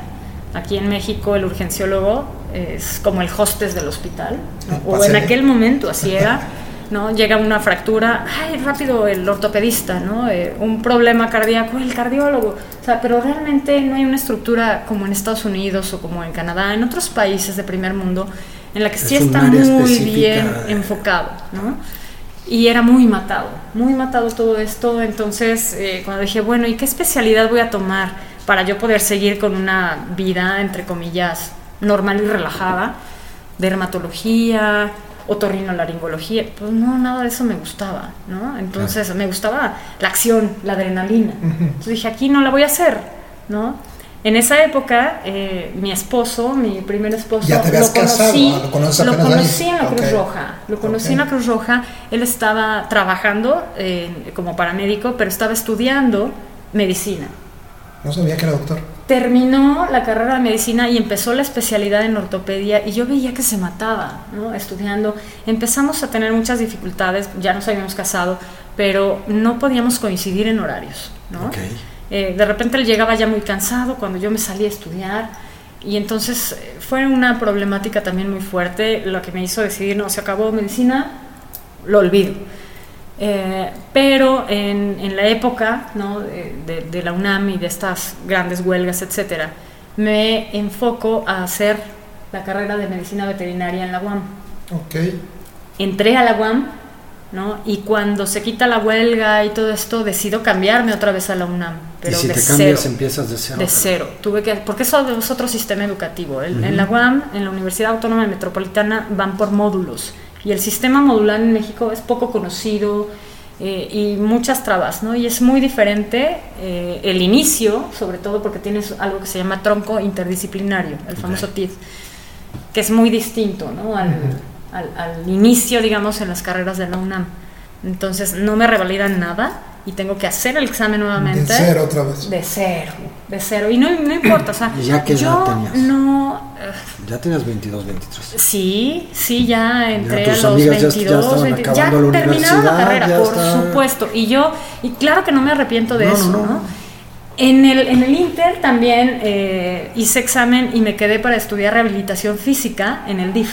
Aquí en México el urgenciólogo es como el hostes del hospital, ¿no? o en aquel momento así era. <laughs> ¿no? Llega una fractura, ay, rápido el ortopedista, ¿no? Eh, un problema cardíaco, el cardiólogo. O sea, pero realmente no hay una estructura como en Estados Unidos o como en Canadá, en otros países de primer mundo, en la que sí Es un está muy bien enfocado, ¿no? Y era muy matado, muy matado todo esto. Entonces, eh, cuando dije, bueno, ¿y qué especialidad voy a tomar para yo poder seguir con una vida, entre comillas, normal y relajada? Dermatología, otorrinolaringología. Pues no, nada de eso me gustaba, ¿no? Entonces, me gustaba la acción, la adrenalina. Entonces dije, aquí no la voy a hacer, ¿no? En esa época, eh, mi esposo, mi primer esposo, Ya te habías lo conocí, casado, ¿lo lo conocí en la Cruz. Roja. Lo conocí en la Cruz Roja. Él estaba trabajando eh, como paramédico, pero estaba estudiando medicina. No sabía que era doctor. Terminó la carrera de medicina y empezó la especialidad en ortopedia y yo veía que se mataba, ¿no? Estudiando. Empezamos a tener muchas dificultades, ya nos habíamos casado, pero no podíamos coincidir en horarios, ¿no? Eh, de repente él llegaba ya muy cansado cuando yo me salía a estudiar y entonces eh, fue una problemática también muy fuerte, lo que me hizo decidir, no, se acabó medicina, lo olvido. Eh, pero en, en la época ¿no? de, de- de la UNAM y de estas grandes huelgas, etcétera, me enfoco a hacer la carrera de medicina veterinaria en la UAM Ok. entré a la UAM, ¿no? Y cuando se quita la huelga y todo esto, decido cambiarme otra vez a la UNAM, pero y si de te cero. cambias, empiezas de cero. de cero. Tuve que, porque eso es otro sistema educativo. El- En la UAM, en la Universidad Autónoma Metropolitana, van por módulos. Y el sistema modular en México es poco conocido eh, y muchas trabas, ¿no? Y es muy diferente eh, el inicio, sobre todo porque tienes algo que se llama tronco interdisciplinario, el famoso TID, que es muy distinto, ¿no? Al, al- al inicio, digamos, en las carreras de la UNAM. Entonces, no me revalidan nada y tengo que hacer el examen nuevamente. De cero otra vez. De cero, de cero. Y no, no importa, o sea, ¿Y ya edad yo tenías? no... Ya tenías 22, 23. sí, sí, ya entré Ya a los amigas ya- 22, ya estaban 20 ya la terminaron la universidad, carrera, ya por está- supuesto. Y yo, y claro que no me arrepiento de No, no, eso, no. ¿no? En el, en el Inter también eh, hice examen y me quedé para estudiar rehabilitación física en el DIF,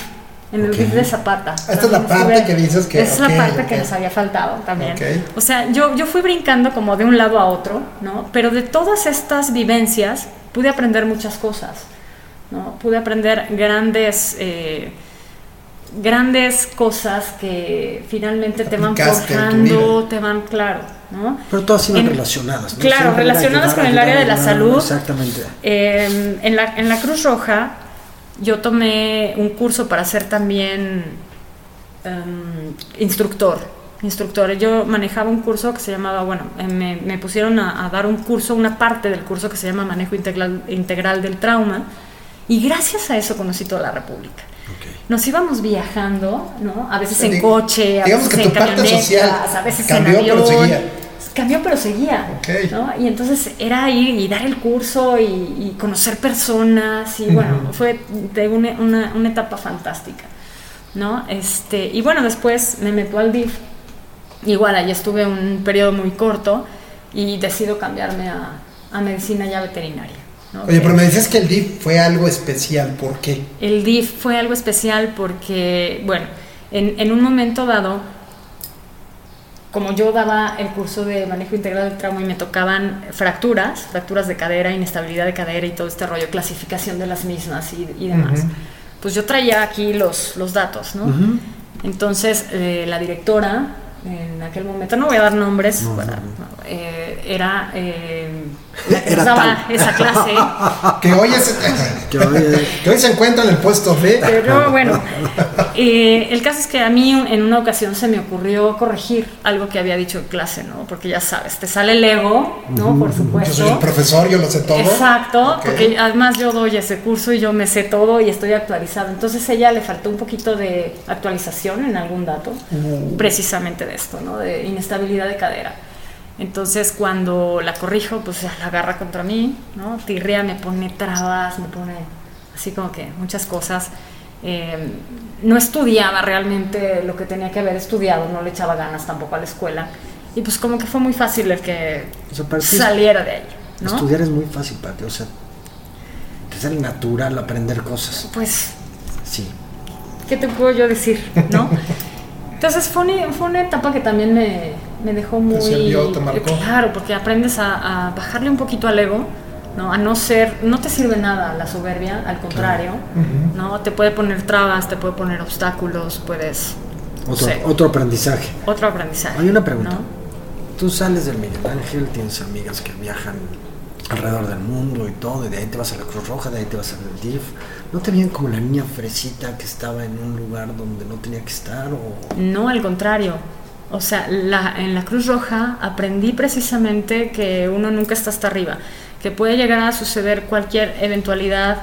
en el Ok. DIF de Zapata. Esta es la parte estuve- que dices que- es ok, la parte ok. que nos había faltado también. O sea, yo, yo fui brincando como de un lado a otro, ¿no? Pero de todas estas vivencias pude aprender muchas cosas, ¿no? Pude aprender grandes... eh, grandes cosas que finalmente te van forjando, te van, claro, ¿no? Pero todas iban En- relacionadas. ¿no? Claro, relacionadas con el área de la salud. Exactamente. Eh, en, la, en la Cruz Roja yo tomé un curso para ser también em, instructor. Instructor. Yo manejaba un curso que se llamaba, bueno, eh, me, me pusieron a, a dar un curso, una parte del curso que se llama Manejo Integral, Integral del Trauma. Y gracias a eso conocí toda la República. Nos íbamos viajando, ¿no? A veces en coche, a veces en camionetas, a veces en avión. Cambió, pero seguía. Y entonces era ir y dar el curso y, y conocer personas y bueno, fue de una, una- una etapa fantástica, ¿no? Este, y bueno, después me meto al DIF, igual ahí estuve un periodo muy corto y decido cambiarme a, a medicina ya veterinaria. ¿no? Oye, pero me decías que el DIF fue algo especial. ¿Por qué? El DIF fue algo especial porque, bueno, en, en un momento dado, como yo daba el curso de manejo integral del trauma y me tocaban fracturas, fracturas de cadera, inestabilidad de cadera y todo este rollo, clasificación de las mismas y, y demás, pues yo traía aquí los, los datos, ¿no? Entonces, eh, la directora en aquel momento, no voy a dar nombres, No, para- no, eh, era eh, Era daba tal. esa clase. <laughs> Que hoy, es, <laughs> Que hoy- que hoy se encuentra en el puesto B. Pero bueno, eh, el caso es que a mí en una ocasión se me ocurrió corregir algo que había dicho en clase, ¿no? Porque ya sabes, te sale el ego, ¿no? Por Yo soy el supuesto. profesor, yo lo sé todo. Exacto, Ok. porque además yo doy ese curso y yo me sé todo y estoy actualizado. Entonces a ella le faltó un poquito de actualización en algún dato, Uh. precisamente de esto, ¿no? De inestabilidad de cadera. Entonces cuando la corrijo, pues la agarra contra mí, ¿no? Tirria me pone trabas, me pone así como que muchas cosas. Eh, no estudiaba realmente lo que tenía que haber estudiado, no le echaba ganas tampoco a la escuela. Y pues como que fue muy fácil el que O sea, saliera de ahí, ¿no? Estudiar es muy fácil para ti, o sea, te sale natural aprender cosas. Pues Sí. ¿qué te puedo yo decir? ¿No? <laughs> Entonces fue una, fue una etapa que también me, me dejó muy... sirvió, te marcó. Claro, porque aprendes a, a bajarle un poquito al ego, ¿no? A no ser, no te sirve nada la soberbia, al contrario, Ujú. ¿no? Te puede poner trabas, te puede poner obstáculos, puedes... Otro, sé, otro aprendizaje. otro aprendizaje. Hay una pregunta. ¿no? Tú sales del Miguel Ángel, tienes amigas que viajan alrededor del mundo y todo, y de ahí te vas a la Cruz Roja, de ahí te vas al DIF. ¿No te veían como la niña fresita que estaba en un lugar donde no tenía que estar? O... No, al contrario. O sea, la- en la Cruz Roja aprendí precisamente que uno nunca está hasta arriba, que puede llegar a suceder cualquier eventualidad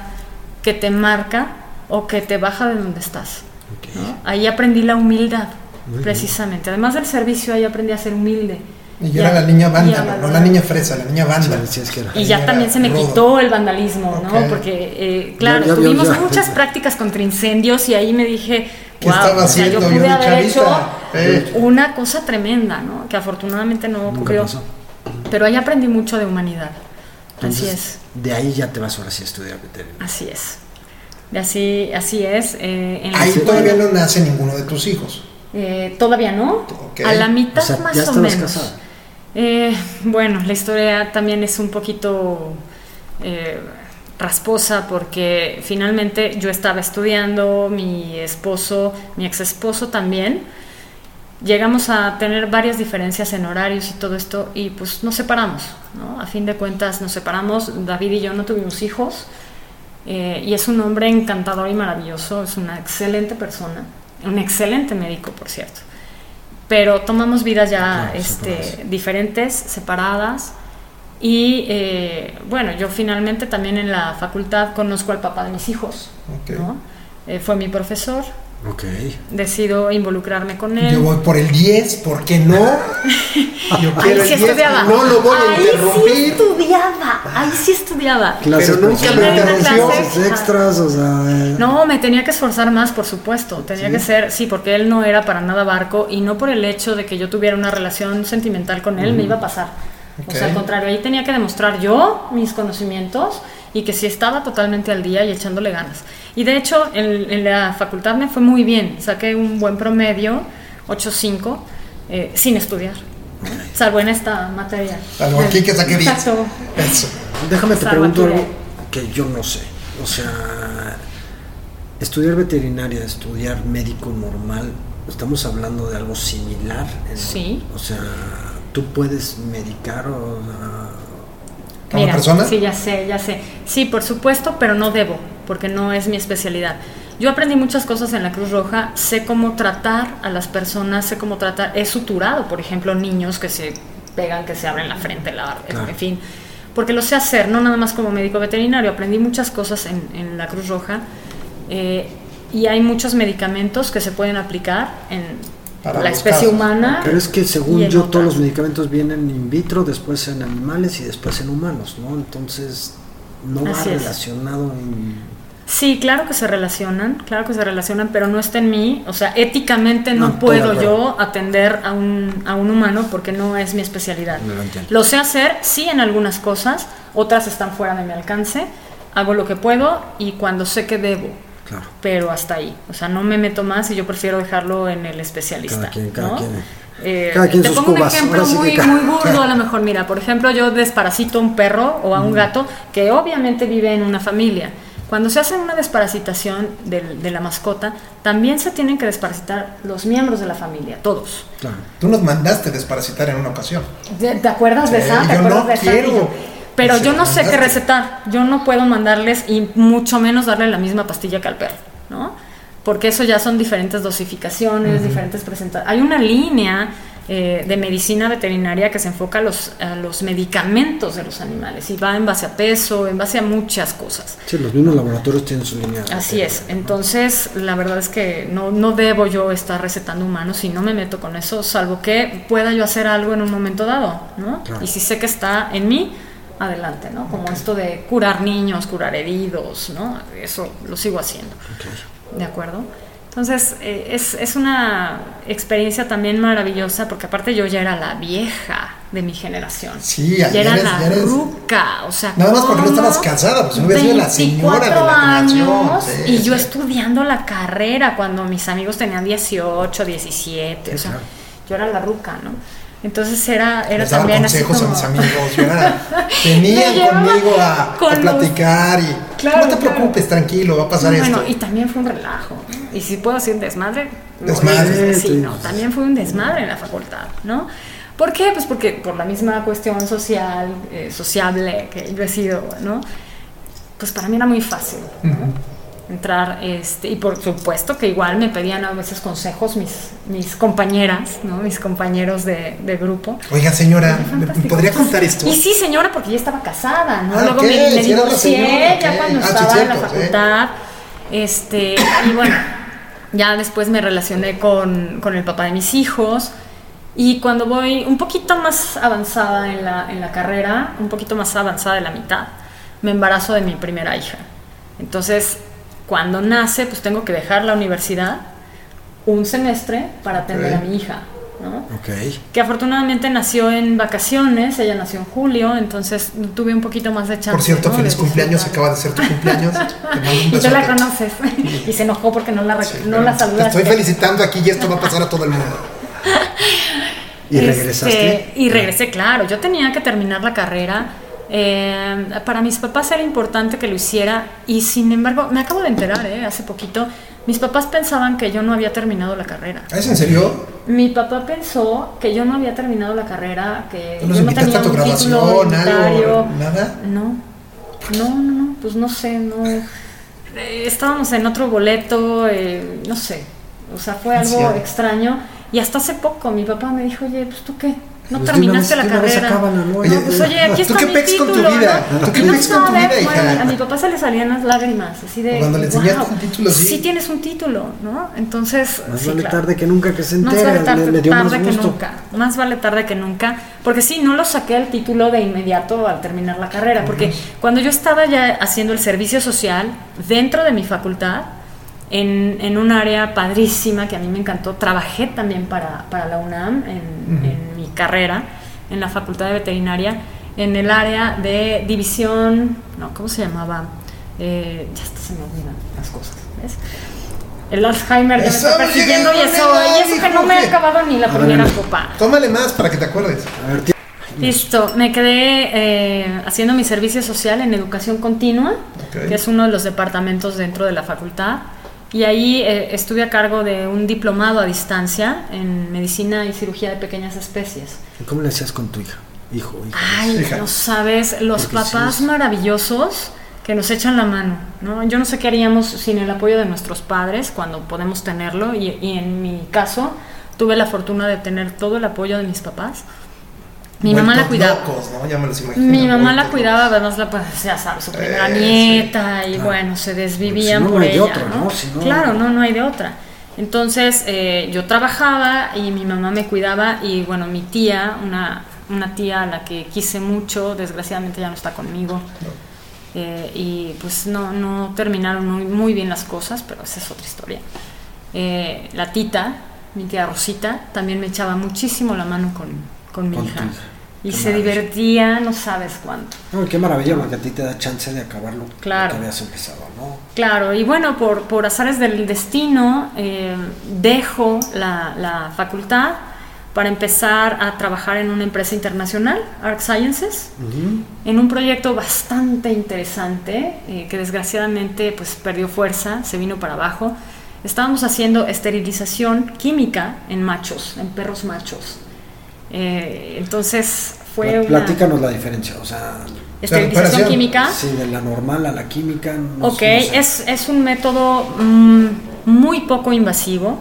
que te marca o que te baja de donde estás. Ok. ¿no? Ahí aprendí la humildad, Muy bien. precisamente. Además del servicio, ahí aprendí a ser humilde. Y a- era la niña vándalo, no la niña fresa, la niña vándalo. sí, es que era. Y ya también se me quitó el vandalismo, ¿no? Porque, eh, claro, Ya, ya, tuvimos ya, ya. muchas prácticas contra incendios y ahí me dije, ¿Qué wow, estaba o sea, yo haciendo yo pude de haber hecho? Eh. una cosa tremenda, ¿no? Que afortunadamente no ocurrió. Pero ahí aprendí mucho de humanidad. así es, De ahí ya te vas ahora sí a estudiar veterinaria. así es. De así, así es. eh, en Ahí todavía no nace ninguno de tus hijos. Eh, todavía no. A la mitad O sea, más ya o menos. casada. Eh, bueno, la historia también es un poquito eh, rasposa porque finalmente yo estaba estudiando, mi esposo, mi ex esposo también. Llegamos a tener varias diferencias en horarios y todo esto y pues nos separamos, ¿no? A fin de cuentas nos separamos, David y yo no tuvimos hijos eh, y es un hombre encantador y maravilloso, es una excelente persona, un excelente médico, por cierto. Pero tomamos vidas ya Claro, este, separadas. diferentes, separadas. Y eh, bueno, yo finalmente también en la facultad conozco al papá de mis hijos. Ok. ¿no? Eh, fue mi profesor, Ok. decido involucrarme con él. Yo voy por el 10, ¿por qué no? <laughs> Yo Ahí sí el 10, estudiaba. no lo voy a Ahí sí interrumpir. estudiaba. Ahí sí estudiaba. Clases Pero nunca personales, interrumpió. extras, o sea... eh, No, me tenía que esforzar más, por supuesto. Tenía ¿Sí? que ser, sí, porque él no era para nada barco y no por el hecho de que yo tuviera una relación sentimental con él me iba a pasar. O sea, al contrario, ahí tenía que demostrar yo mis conocimientos y que sí estaba totalmente al día y echándole ganas. Y de hecho, en, en la facultad me fue muy bien. Saqué un buen promedio, 8.5, eh, sin estudiar. Salvo en esta materia. Salvo aquí que saqué 10. Exacto. Eso. Déjame te Salva pregunto algo que yo no sé. O sea, estudiar veterinaria, estudiar médico normal, estamos hablando de algo similar. en- Sí. O sea, tú puedes medicar o sea, ¿Como persona? Sí, ya sé, ya sé. Sí, por supuesto, pero no debo, porque no es mi especialidad. Yo aprendí muchas cosas en la Cruz Roja, sé cómo tratar a las personas, sé cómo tratar, he suturado, por ejemplo, niños que se pegan, que se abren la frente, la, Claro. en fin, porque lo sé hacer, no nada más como médico veterinario, aprendí muchas cosas en, en la Cruz Roja eh, y hay muchos medicamentos que se pueden aplicar en Para la especie casos. humana. Pero es que según yo otras. todos los medicamentos vienen in vitro, después en animales y después en humanos, ¿no? Entonces no va Así es. relacionado en... Sí, claro que se relacionan, claro que se relacionan, pero no está en mí. O sea, éticamente no, puedo yo atender a un, a un humano porque no es mi especialidad. No lo entiendo. Lo sé hacer, sí, en algunas cosas, otras están fuera de mi alcance. Hago lo que puedo y cuando sé que debo, Claro. pero hasta ahí. O sea, no me meto más y yo prefiero dejarlo en el especialista. Cada quien, cada ¿no? quien. Eh, Cada quien te sus pongo cubas, un ejemplo sí muy, cada- muy burdo a lo mejor. Mira, por ejemplo, yo desparasito a un perro o a un gato que obviamente vive en una familia. Cuando se hace una desparasitación de, la mascota, también se tienen que desparasitar los miembros de la familia, todos. Claro. Tú nos mandaste desparasitar en una ocasión. ¿Te te acuerdas de esa? ¿Te yo acuerdas no de esa? quiero. Pero yo no sé qué recetar. Yo no puedo mandarles y mucho menos darle la misma pastilla que al perro, ¿no? Porque eso ya son diferentes dosificaciones, diferentes presentaciones. Hay una línea eh, de medicina veterinaria que se enfoca a los, a los medicamentos de los animales y va en base a peso, en base a muchas cosas. Sí, los mismos laboratorios tienen su línea. Así es. Entonces, la verdad es que no, no debo yo estar recetando humanos y no me meto con eso, salvo que pueda yo hacer algo en un momento dado, ¿no? Claro. Y si sé que está en mí, adelante, ¿no? Como esto de curar niños, curar heridos, ¿no? Eso lo sigo haciendo. ¿De acuerdo? Entonces, eh, es, es una experiencia también maravillosa porque aparte yo ya era la vieja de mi generación. Sí, ya ya era eres- la ya eres- ruca, o sea, Nada más porque no estabas casada, pues no hubieras sido la señora de la 24 generación. años Sí, y sí. yo estudiando la carrera cuando mis amigos tenían 18, 17, o sea, claro. yo era la ruca, ¿no? Entonces era, era Les daba también así consejos como... a mis amigos. yo era- <laughs> venían conmigo a, a con los- platicar y Claro, no te claro. preocupes, tranquilo, va a pasar bueno, esto. y también fue un relajo. ¿no? Y si puedo decir desmadre, Desmadre. es, sí, no, también fue un desmadre en la facultad, ¿no? ¿Por qué? Pues porque por la misma cuestión social, eh, sociable que yo he sido, ¿no? Pues para mí era muy fácil, ¿no? Entrar, este, y por supuesto que igual me pedían a veces consejos mis, mis compañeras, ¿no? Mis compañeros de, de grupo. Oiga, señora, Fue ¿me fantástico. podría contar esto? Y sí, señora, porque ya estaba casada, ¿no? Ah, Luego me, me divorcié ya ok. cuando Ah, sí, estaba en la facultad. Este, y bueno, ya después me relacioné con, con el papá de mis hijos. Y cuando voy un poquito más avanzada en la, en la carrera, un poquito más avanzada de la mitad, me embarazo de mi primera hija. Entonces, cuando nace, pues tengo que dejar la universidad un semestre para atender a mi hija, ¿no? Ok. que afortunadamente nació en vacaciones, ella nació en julio, entonces tuve un poquito más de chance. Por cierto, ¿no? feliz de cumpleaños, acaba de ser tu cumpleaños. <laughs> Te Y tú la conoces y se enojó porque no la, Sí, no la Te saludaste. estoy felicitando aquí y esto va a pasar a todo el mundo. <laughs> ¿Y Este, regresaste? y regresé, claro. Yo tenía que terminar la carrera. Eh, para mis papás era importante que lo hiciera y sin embargo, me acabo de enterar, eh, hace poquito, mis papás pensaban que yo no había terminado la carrera. ¿Es en serio? Mi papá pensó que yo no había terminado la carrera, que ¿No yo no tenía a tu un título algo? ¿Nada? No, no, no, no, pues no sé, no. Eh, estábamos en otro boleto, eh, no sé. O sea, fue algo extraño. Y hasta hace poco mi papá me dijo, oye, pues tú qué, no Pues terminaste la carrera. ¿no? No, pues oye, aquí ¿Tú está qué mi pex con tu título, vida? ¿no? ¿Tú qué no pex con tu vida, hija? bueno, a mi papá se le salían las lágrimas, así de. Cuando le enseñaste "Guau, un título, sí". tienes un título, ¿no? Entonces. Más sí, vale claro. tarde que nunca que se Más entere. vale tarde, le, le dio más tarde que nunca. Más vale tarde que nunca. Porque sí, no lo saqué el título de inmediato al terminar la carrera. Porque cuando yo estaba ya haciendo el servicio social dentro de mi facultad, en, en un área padrísima que a mí me encantó, trabajé también para, para la UNAM en, en mi carrera, en la facultad de veterinaria, en el área de división, no, ¿cómo se llamaba? Eh, ya se me olvidan las cosas, ¿ves? El Alzheimer ya me está persiguiendo y eso, y eso que no me he acabado ni la A primera copa. Tómale más para que te acuerdes. A ver, tío. Listo, me quedé eh, haciendo mi servicio social en educación continua, que es uno de los departamentos dentro de la facultad. Y ahí eh, estuve a cargo de un diplomado a distancia en medicina y cirugía de pequeñas especies. ¿Y ¿Cómo le hacías con tu hija? Hijo, hijo. Ay, Hija. no sabes, los Porque sí papás es- maravillosos que nos echan la mano, ¿no? Yo no sé qué haríamos sin el apoyo de nuestros padres cuando podemos tenerlo y, y en mi caso tuve la fortuna de tener todo el apoyo de mis papás. Mi mamá la cuidaba. locos, ¿no? Ya me los imagino. Mi mamá la cuidaba, además la pues, ya sabes, su primera Eh, sí, nieta y claro. bueno, se desvivían Si no, no por hay de ella, otra, ¿no? Si no- Claro, no, no hay de otra. Entonces eh, yo trabajaba y mi mamá me cuidaba y bueno, mi tía, una, una tía a la que quise mucho, desgraciadamente ya no está conmigo. Eh, y pues no, no terminaron muy, muy bien las cosas, pero esa es otra historia. Eh, la tita, mi tía Rosita, también me echaba muchísimo la mano con, con mi Con hija. Y se maravilla. divertía, no sabes cuánto. No, qué maravilla, porque a ti te da chance de acabarlo Claro. que habías empezado, ¿no? Claro, y bueno, por, por azares del destino, eh, dejo la, la facultad para empezar a trabajar en una empresa internacional, Arc Sciences, en un proyecto bastante interesante eh, que desgraciadamente pues perdió fuerza, se vino para abajo. Estábamos haciendo esterilización química en machos, en perros machos. Eh, entonces fue Pla- una Platícanos la diferencia, o sea, esterilización química. sí, de la normal a la química. no- Ok, no sé. es, es un método mm, muy poco invasivo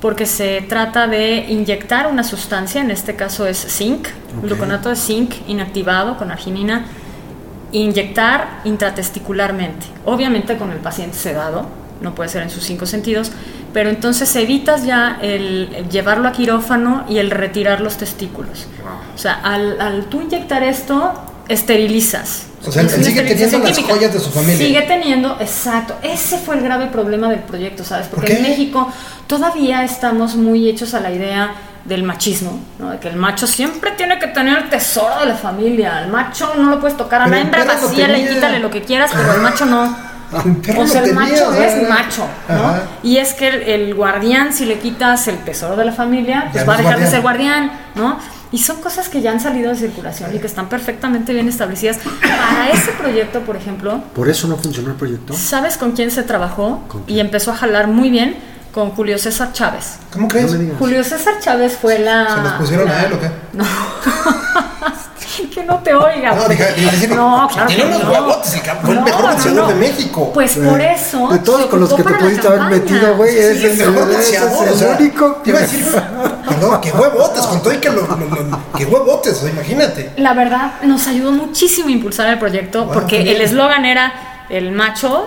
porque se trata de inyectar una sustancia, en este caso es zinc, Ok. gluconato de zinc inactivado con arginina, inyectar intratesticularmente, obviamente con el paciente sedado, no puede ser en sus cinco sentidos, pero entonces evitas ya el, llevarlo a quirófano y el retirar los testículos. O sea, al, al tú inyectar esto, esterilizas. O sea, él sigue teniendo las química. joyas de su familia. Sigue teniendo, exacto. Ese fue el grave problema del proyecto, ¿sabes? ¿Por Porque en qué? México todavía estamos muy hechos a la idea del machismo, ¿no? De que el macho siempre tiene que tener el tesoro de la familia. El macho no lo puedes tocar a la hembra, y tenía. quítale lo que quieras, pero el macho no. El perro O sea, lo el tenía, macho es macho, ¿no? Ajá. Y es que el, el guardián, si le quitas el tesoro de la familia, pues Ya va a dejar de ser guardián, ¿no? Y son cosas que ya han salido de circulación y que están perfectamente bien establecidas. Para ese proyecto, por ejemplo, Por eso no funcionó el proyecto. ¿sabes con quién se trabajó? ¿Con Y empezó a jalar muy bien con Julio César Chávez. ¿Cómo crees? Julio César Chávez fue la... ¿Se los pusieron la- a él o qué? No. <laughs> <laughs> que no te oiga. No, dije, decir, no, claro tiene que unos no. huevotes, el fue el mejor boxeador de México. Pues Güey, por eso. de todos con los que te pudiste haber metido, güey, Sí, ese el es mejor el, ese es boxeador, el único te iba a decir, <laughs> perdón, qué huevotes, con todo y que lo, lo- lo- qué huevotes, imagínate. La verdad, nos ayudó muchísimo a impulsar el proyecto porque el eslogan era el macho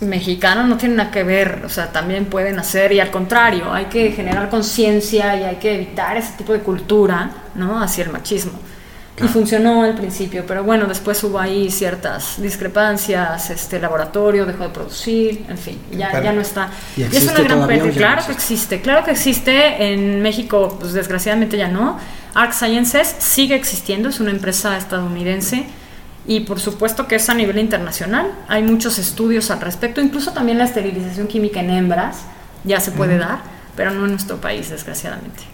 mexicano no tiene nada que ver, o sea, también pueden hacer y al contrario, hay que generar conciencia y hay que evitar ese tipo de cultura, ¿no? Hacia el machismo. Y funcionó al principio, pero bueno, después hubo ahí ciertas discrepancias, este laboratorio dejó de producir, en fin, ya, Pero- ya no está. ¿Y es una gran pérdida, claro no que existe, claro que existe, en México pues desgraciadamente ya no. Arc Sciences sigue existiendo, es una empresa estadounidense. Y por supuesto que es a nivel internacional, hay muchos estudios al respecto, incluso también la esterilización química en hembras ya se puede dar, pero no en nuestro país desgraciadamente.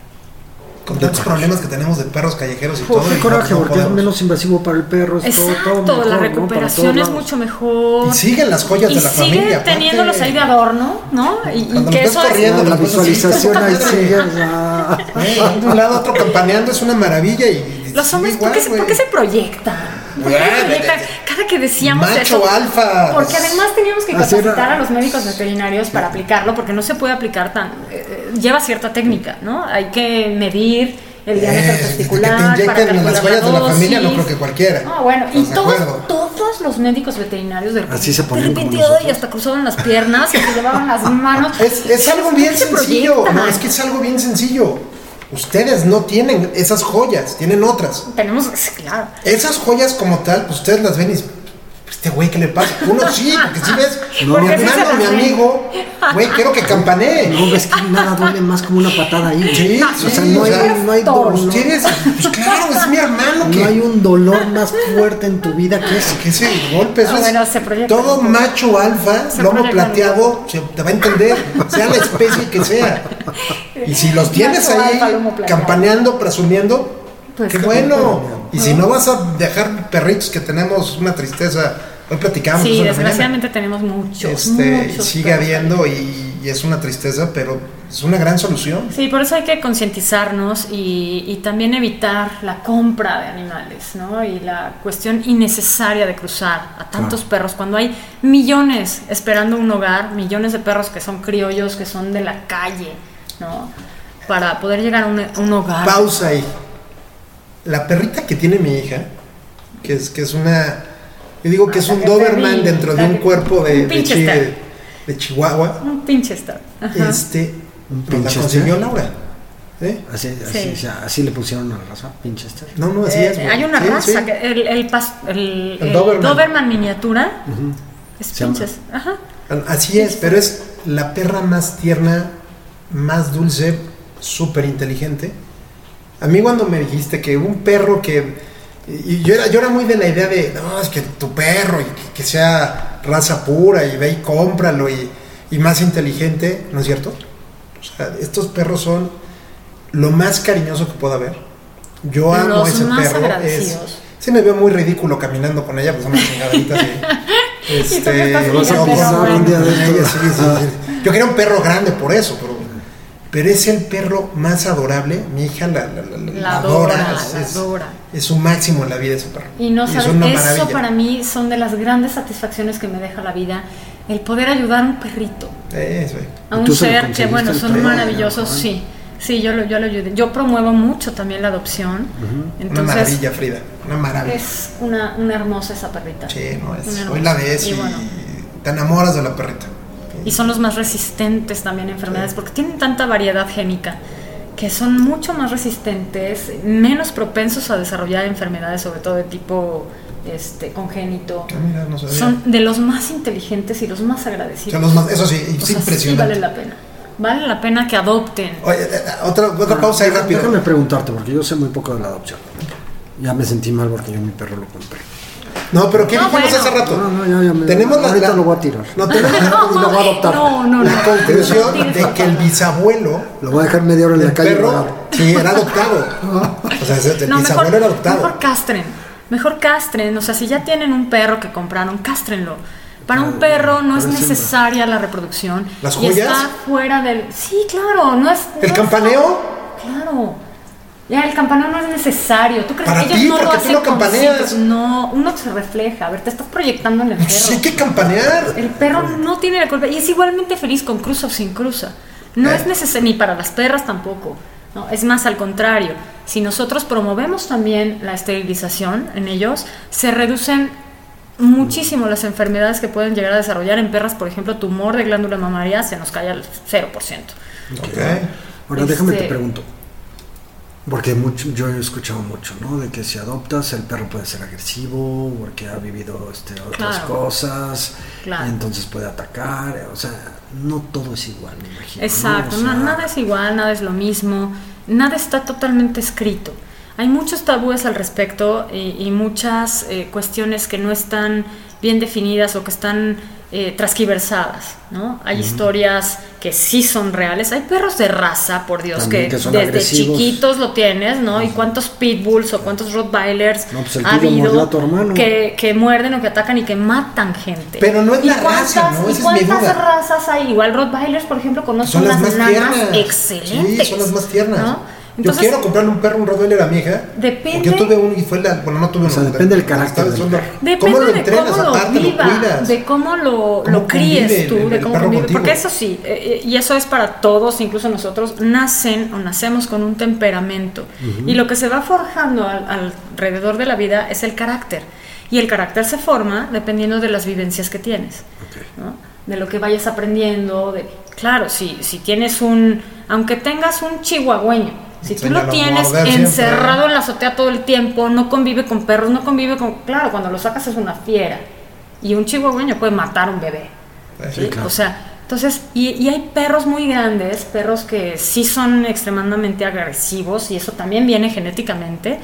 Con tantos problemas que tenemos de perros callejeros y Uf, todo. qué y no- coraje, no porque es menos invasivo para el perro, es todo, Exacto, todo mejor, la recuperación es mucho mejor. Y siguen las joyas Y de la sigue familia. aparte. teniéndolos ahí de adorno, ¿no? Y, que eso es- la visualización ahí sigue, <laughs> Eh, de un lado otro campaneando es una maravilla y. Los sigue hombres, igual, ¿por, qué por qué se proyectan? ¿Por qué se proyectan? De- Cada que decíamos Macho eso. alfa. Porque además teníamos que capacitar a los médicos veterinarios para aplicarlo, porque no se puede aplicar tan. eh, lleva cierta técnica, ¿no? Hay que medir el diámetro Eh, que te testicular. para calcular las joyas de la familia, no creo que cualquiera. Ah, bueno, y ¿Estás de todos, todos los médicos veterinarios del Así se de repente, nosotros. ay, hasta cruzaban las piernas y se llevaban las manos. <laughs> Es, es algo ¿Por bien se sencillo. No, es que es algo bien sencillo. Ustedes no tienen esas joyas, tienen otras. Tenemos, claro. Esas joyas como tal, pues ustedes las ven y este güey, ¿qué le pasa? Uno sí, porque si ves, <laughs> No, mi sí hermano, mi amigo, güey, quiero que campanee. no ves que nada duele más como una patada ahí. Sí, o sea, sí, no o hay, no hay dolor, no, Ustedes, pues claro, es mi hermano que, no hay un dolor más fuerte en tu vida que ese. que ese golpe, eso Ah, es bueno, se proyecta todo macho alfa, Se lomo plateado, se te va a entender, sea la especie que sea. Y si los tienes Macho ahí alfa, campaneando, presumiendo, Pues qué bueno. Y si no vas a dejar perritos que tenemos una tristeza, hoy platicamos Sí, desgraciadamente tenemos muchos. Este, muchos sigue habiendo y, y es una tristeza, pero es una gran solución. Sí, por eso hay que concientizarnos y, y también evitar la compra de animales, ¿no? Y la cuestión innecesaria de cruzar a tantos perros cuando hay millones esperando un hogar, millones de perros que son criollos, que son de la calle, ¿no? Para poder llegar a un, a un hogar. Pausa ahí. La perrita que tiene mi hija, que es, que es una. Yo digo que es Ah, un la Doberman dentro de la un cuerpo de, un de, pinche chi- de- de Chihuahua. Un pinche star. Ajá. Este. Un Nos la Pinchester. consiguió Laura. ¿Eh? Así, así, Sí. o sea, así le pusieron a la raza, Pinchester. No, no, así Eh, es. hay una Sí, raza, sí. que el, el, pas- el- El el Doberman. Doberman. miniatura es Se llama- pinches. Ajá. Así es, pero es la perra más tierna, más dulce, súper inteligente. A mí cuando me dijiste que un perro que... Y yo era, yo era muy de la idea de, no, es que tu perro, y que, que sea raza pura, y ve y cómpralo, y, y más inteligente, ¿no es cierto? O sea, estos perros son lo más cariñoso que pueda haber. Yo amo Los a ese más perro. Es, sí me veo muy ridículo caminando con ella, pues una chingadita así. Bien, no pero puedo bueno. un día de ella, sí, sí, sí. Yo quería un perro grande por eso, pero, pero es el perro más adorable. Mi hija la, la, la- la La adora, es, la es- adora. es su máximo en la vida ese perro. Y no es sabes, una eso maravilla. para mí son de las grandes satisfacciones que me deja la vida, el poder ayudar a un perrito, Eso, eh. a ¿Y un ser que bueno, son perro? maravillosos, Ah. sí. Sí, yo lo, yo lo ayudé. Yo promuevo mucho también la adopción. Una Entonces, maravilla, Frida. Una maravilla. es una, una hermosa esa perrita. Sí, no es. Una Hoy la ves y, Y bueno, te enamoras de la perrita. Y son los más resistentes también a enfermedades porque tienen tanta variedad génica que son mucho más resistentes, menos propensos a desarrollar enfermedades, sobre todo de tipo este, congénito. Ah, mira, no sabía. Son de los más inteligentes y los más O agradecidos. sea, los más- eso sí, O es sea, sí impresionante. vale la pena. Vale la pena que adopten. Oye, eh, eh, otra, otra Ah, pausa ahí rápido. Déjame preguntarte, porque yo sé muy poco de la adopción. Ya me sentí mal porque yo mi perro lo compré. No, pero ¿qué No, dijimos bueno. hace rato? No, no, ya, ya me- Tenemos la, ahorita la- lo voy a tirar. No, tenemos y lo <laughs> voy a adoptar. No, no, la no. conclusión de que el bisabuelo Lo voy a dejar media hora en la calle. perro, sí, era adoptado. O sea, el No, bisabuelo mejor, era adoptado. mejor castren. Mejor castren. O sea, si ya tienen un perro que compraron, castrenlo. Para un perro no es necesaria la reproducción. ¿Las y joyas? está fuera del. Sí, claro. No es, ¿El no campaneo? es- claro. Ya, el campaneo no es necesario. ¿Tú crees Para que ellos ti, no lo tú hacen lo campaneas. conscientes? No, uno se refleja. A ver, te estás proyectando en el perro. Sí, hay que campanear. El perro no tiene la culpa y es igualmente feliz con cruza o sin cruza. No Eh. es necesario ni para las perras tampoco. No, es más al contrario. Si nosotros promovemos también la esterilización en ellos, se reducen muchísimo las enfermedades que pueden llegar a desarrollar en perras, por ejemplo, tumor de glándula mamaria se nos cae al 0%. Ok. Ahora déjame te Este- pregunto. Porque mucho, yo he escuchado mucho, ¿no? De que si adoptas el perro puede ser agresivo, porque ha vivido este, otras Claro. cosas, Claro. entonces puede atacar. O sea, no todo es igual, me imagino. ¿no? Exacto, O sea, no- nada es igual, nada es lo mismo, nada está totalmente escrito. Hay muchos tabúes al respecto y, y muchas eh, cuestiones que no están bien definidas o que están eh, transquiversadas, ¿no? Hay historias que sí son reales, hay perros de raza, por Dios, También que, desde agresivos. chiquitos lo tienes, ¿no? Y cuántos pitbulls o cuántos rottweilers No, pues ha habido a tu hermano. que, que muerden o que atacan y que matan gente. Pero no es ¿Y la raza, ¿no? ¿Y es cuántas razas hay? Igual Rottweilers, por ejemplo, conozco unas más nanas tiernas. excelentes. Sí, son las más tiernas. ¿no? Yo quiero comprarle un perro, un Rottweiler a mi hija. Depende- yo tuve uno y fue la. Bueno, no tuve O sea, uno. depende del carácter del. Depende ¿Cómo lo de entrenas cómo lo aparte? viva, lo cuidas. de cómo lo, ¿Cómo lo críes tú, el- de cómo convive. Porque eso sí, eh, eh, y eso es para todos, incluso nosotros, nacen o nacemos con un temperamento. Y lo que se va forjando al- alrededor de la vida es el carácter. Y el carácter se forma dependiendo de las vivencias que tienes. ¿no? De lo que vayas aprendiendo. De, claro, si, si tienes un. Aunque tengas un chihuahueño, si tú lo tienes encerrado en la azotea todo el tiempo, no convive con perros, no convive con. Claro, cuando lo sacas es una fiera. Y un chihuahueño puede matar a un bebé. Sí, ¿sí? claro. O sea, entonces, y, y hay perros muy grandes, perros que sí son extremadamente agresivos, y eso también viene genéticamente,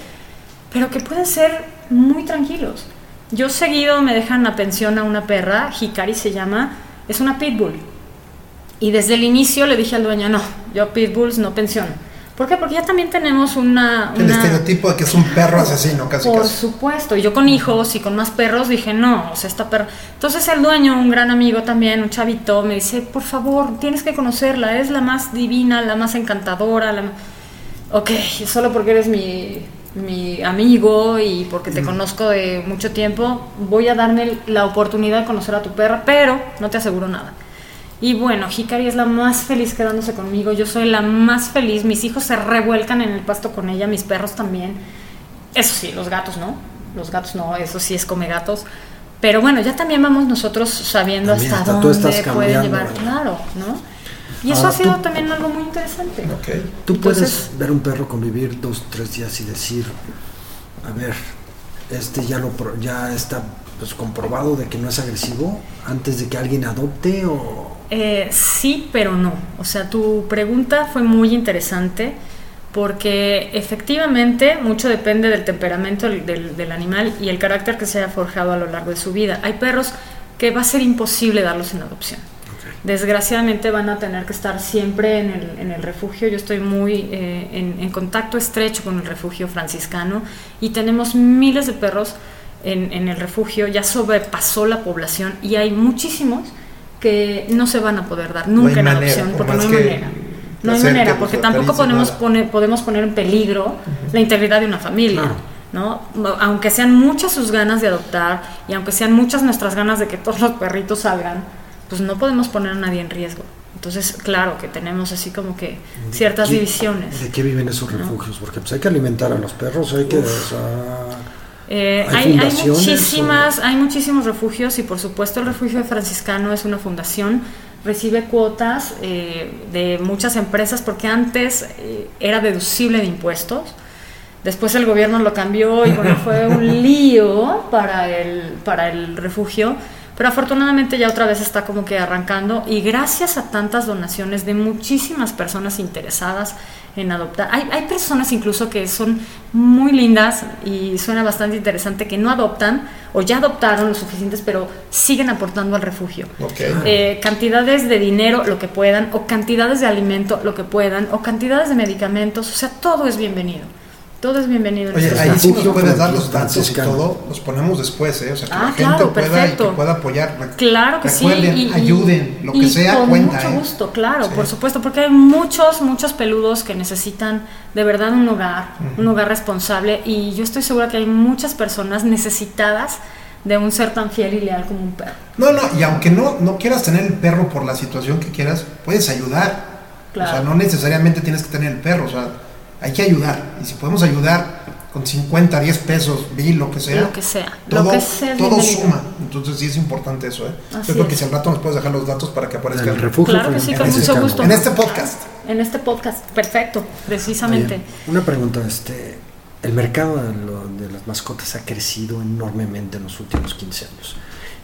pero que pueden ser muy tranquilos. Yo seguido me dejan a pensión a una perra, Hikari se llama, es una pitbull. Y desde el inicio le dije al dueño, no, yo pitbulls no pensión. ¿Por qué? Porque ya también tenemos una... El una- estereotipo de que es un perro asesino, casi por casi. supuesto, y yo con hijos y con más perros dije, no, o sea, esta perra. Entonces el dueño, un gran amigo también, un chavito, me dice, por favor, tienes que conocerla, es la más divina, la más encantadora, la ma-". Ok, solo porque eres mi, mi amigo y porque te conozco de mucho tiempo, voy a darme la oportunidad de conocer a tu perra, pero no te aseguro nada. Y bueno, Hikari es la más feliz quedándose conmigo, yo soy la más feliz, mis hijos se revuelcan en el pasto con ella, mis perros también. Eso sí, los gatos no, los gatos no, eso sí es come gatos. Pero bueno, ya también vamos nosotros sabiendo También hasta, hasta dónde puede llevar, ¿verdad? claro, ¿no? Y eso Ahora, ha sido tú- también algo muy interesante. Ok. Tú puedes ver un perro convivir dos, tres días y decir, a ver, este ya lo ya está pues comprobado de que no es agresivo antes de que alguien adopte o Eh, sí, pero no. O sea, tu pregunta fue muy interesante porque efectivamente mucho depende del temperamento del, del- del animal y el carácter que se haya forjado a lo largo de su vida. Hay perros que va a ser imposible darlos en adopción. desgraciadamente van a tener que estar siempre en el, en el refugio. Yo estoy muy eh, en, en contacto estrecho con el refugio franciscano y tenemos miles de perros en, en el refugio, ya sobrepasó la población y hay muchísimos que no se van a poder dar No nunca en manera, adopción por porque no hay manera. No hay manera, porque tampoco podemos poner, podemos poner en peligro la integridad de una familia. ¿no? Aunque sean muchas sus ganas de adoptar y aunque sean muchas nuestras ganas de que todos los perritos salgan, pues no podemos poner a nadie en riesgo. Entonces, claro que tenemos así como que ciertas ¿Qué- divisiones. ¿De qué viven esos refugios? Porque pues hay que alimentar a los perros, hay que... o sea, Eh, ¿Hay hay, hay muchísimas, hay muchísimos refugios y por supuesto el refugio franciscano es una fundación, recibe cuotas eh, de muchas empresas porque antes eh, era deducible de impuestos. Después el gobierno lo cambió y bueno, <laughs> fue un lío para el, para el refugio, pero afortunadamente ya otra vez está como que arrancando. Y gracias a tantas donaciones de muchísimas personas interesadas en adoptar. Hay, hay personas incluso que son muy lindas y suena bastante interesante que no adoptan o ya adoptaron lo suficientes, pero siguen aportando al refugio. Eh, cantidades de dinero, lo que puedan, o cantidades de alimento, lo que puedan, o cantidades de medicamentos, o sea, todo es bienvenido. Todo es bienvenido. en Oye, ahí sí nos puedes dar los datos y todo, los ponemos después, ¿eh? O sea, que Ah, la gente claro, pueda y que pueda apoyar. Claro que Recuerden, sí. y- ayuden, lo que y sea con cuenta, mucho ¿eh? gusto, claro, Sí. por supuesto, porque hay muchos, muchos peludos que necesitan de verdad un hogar, un hogar responsable y yo estoy segura que hay muchas personas necesitadas de un ser tan fiel y leal como un perro. No, no, y aunque no, no quieras tener el perro por la situación que quieras, puedes ayudar. Claro. O sea, no necesariamente tienes que tener el perro, o sea, hay que ayudar. Y si podemos ayudar con 50, 10 pesos, mil, lo que sea, Lo que sea, todo, lo que sea todo suma. Entonces sí es importante eso, ¿eh? Así Yo creo que es. si al rato nos puedes dejar los datos para que aparezcan del refugio Claro que sí, con mucho gusto. en este podcast. En este podcast, perfecto, precisamente. Oye, una pregunta, este, el mercado de, lo- de las mascotas ha crecido enormemente en los últimos 15 años.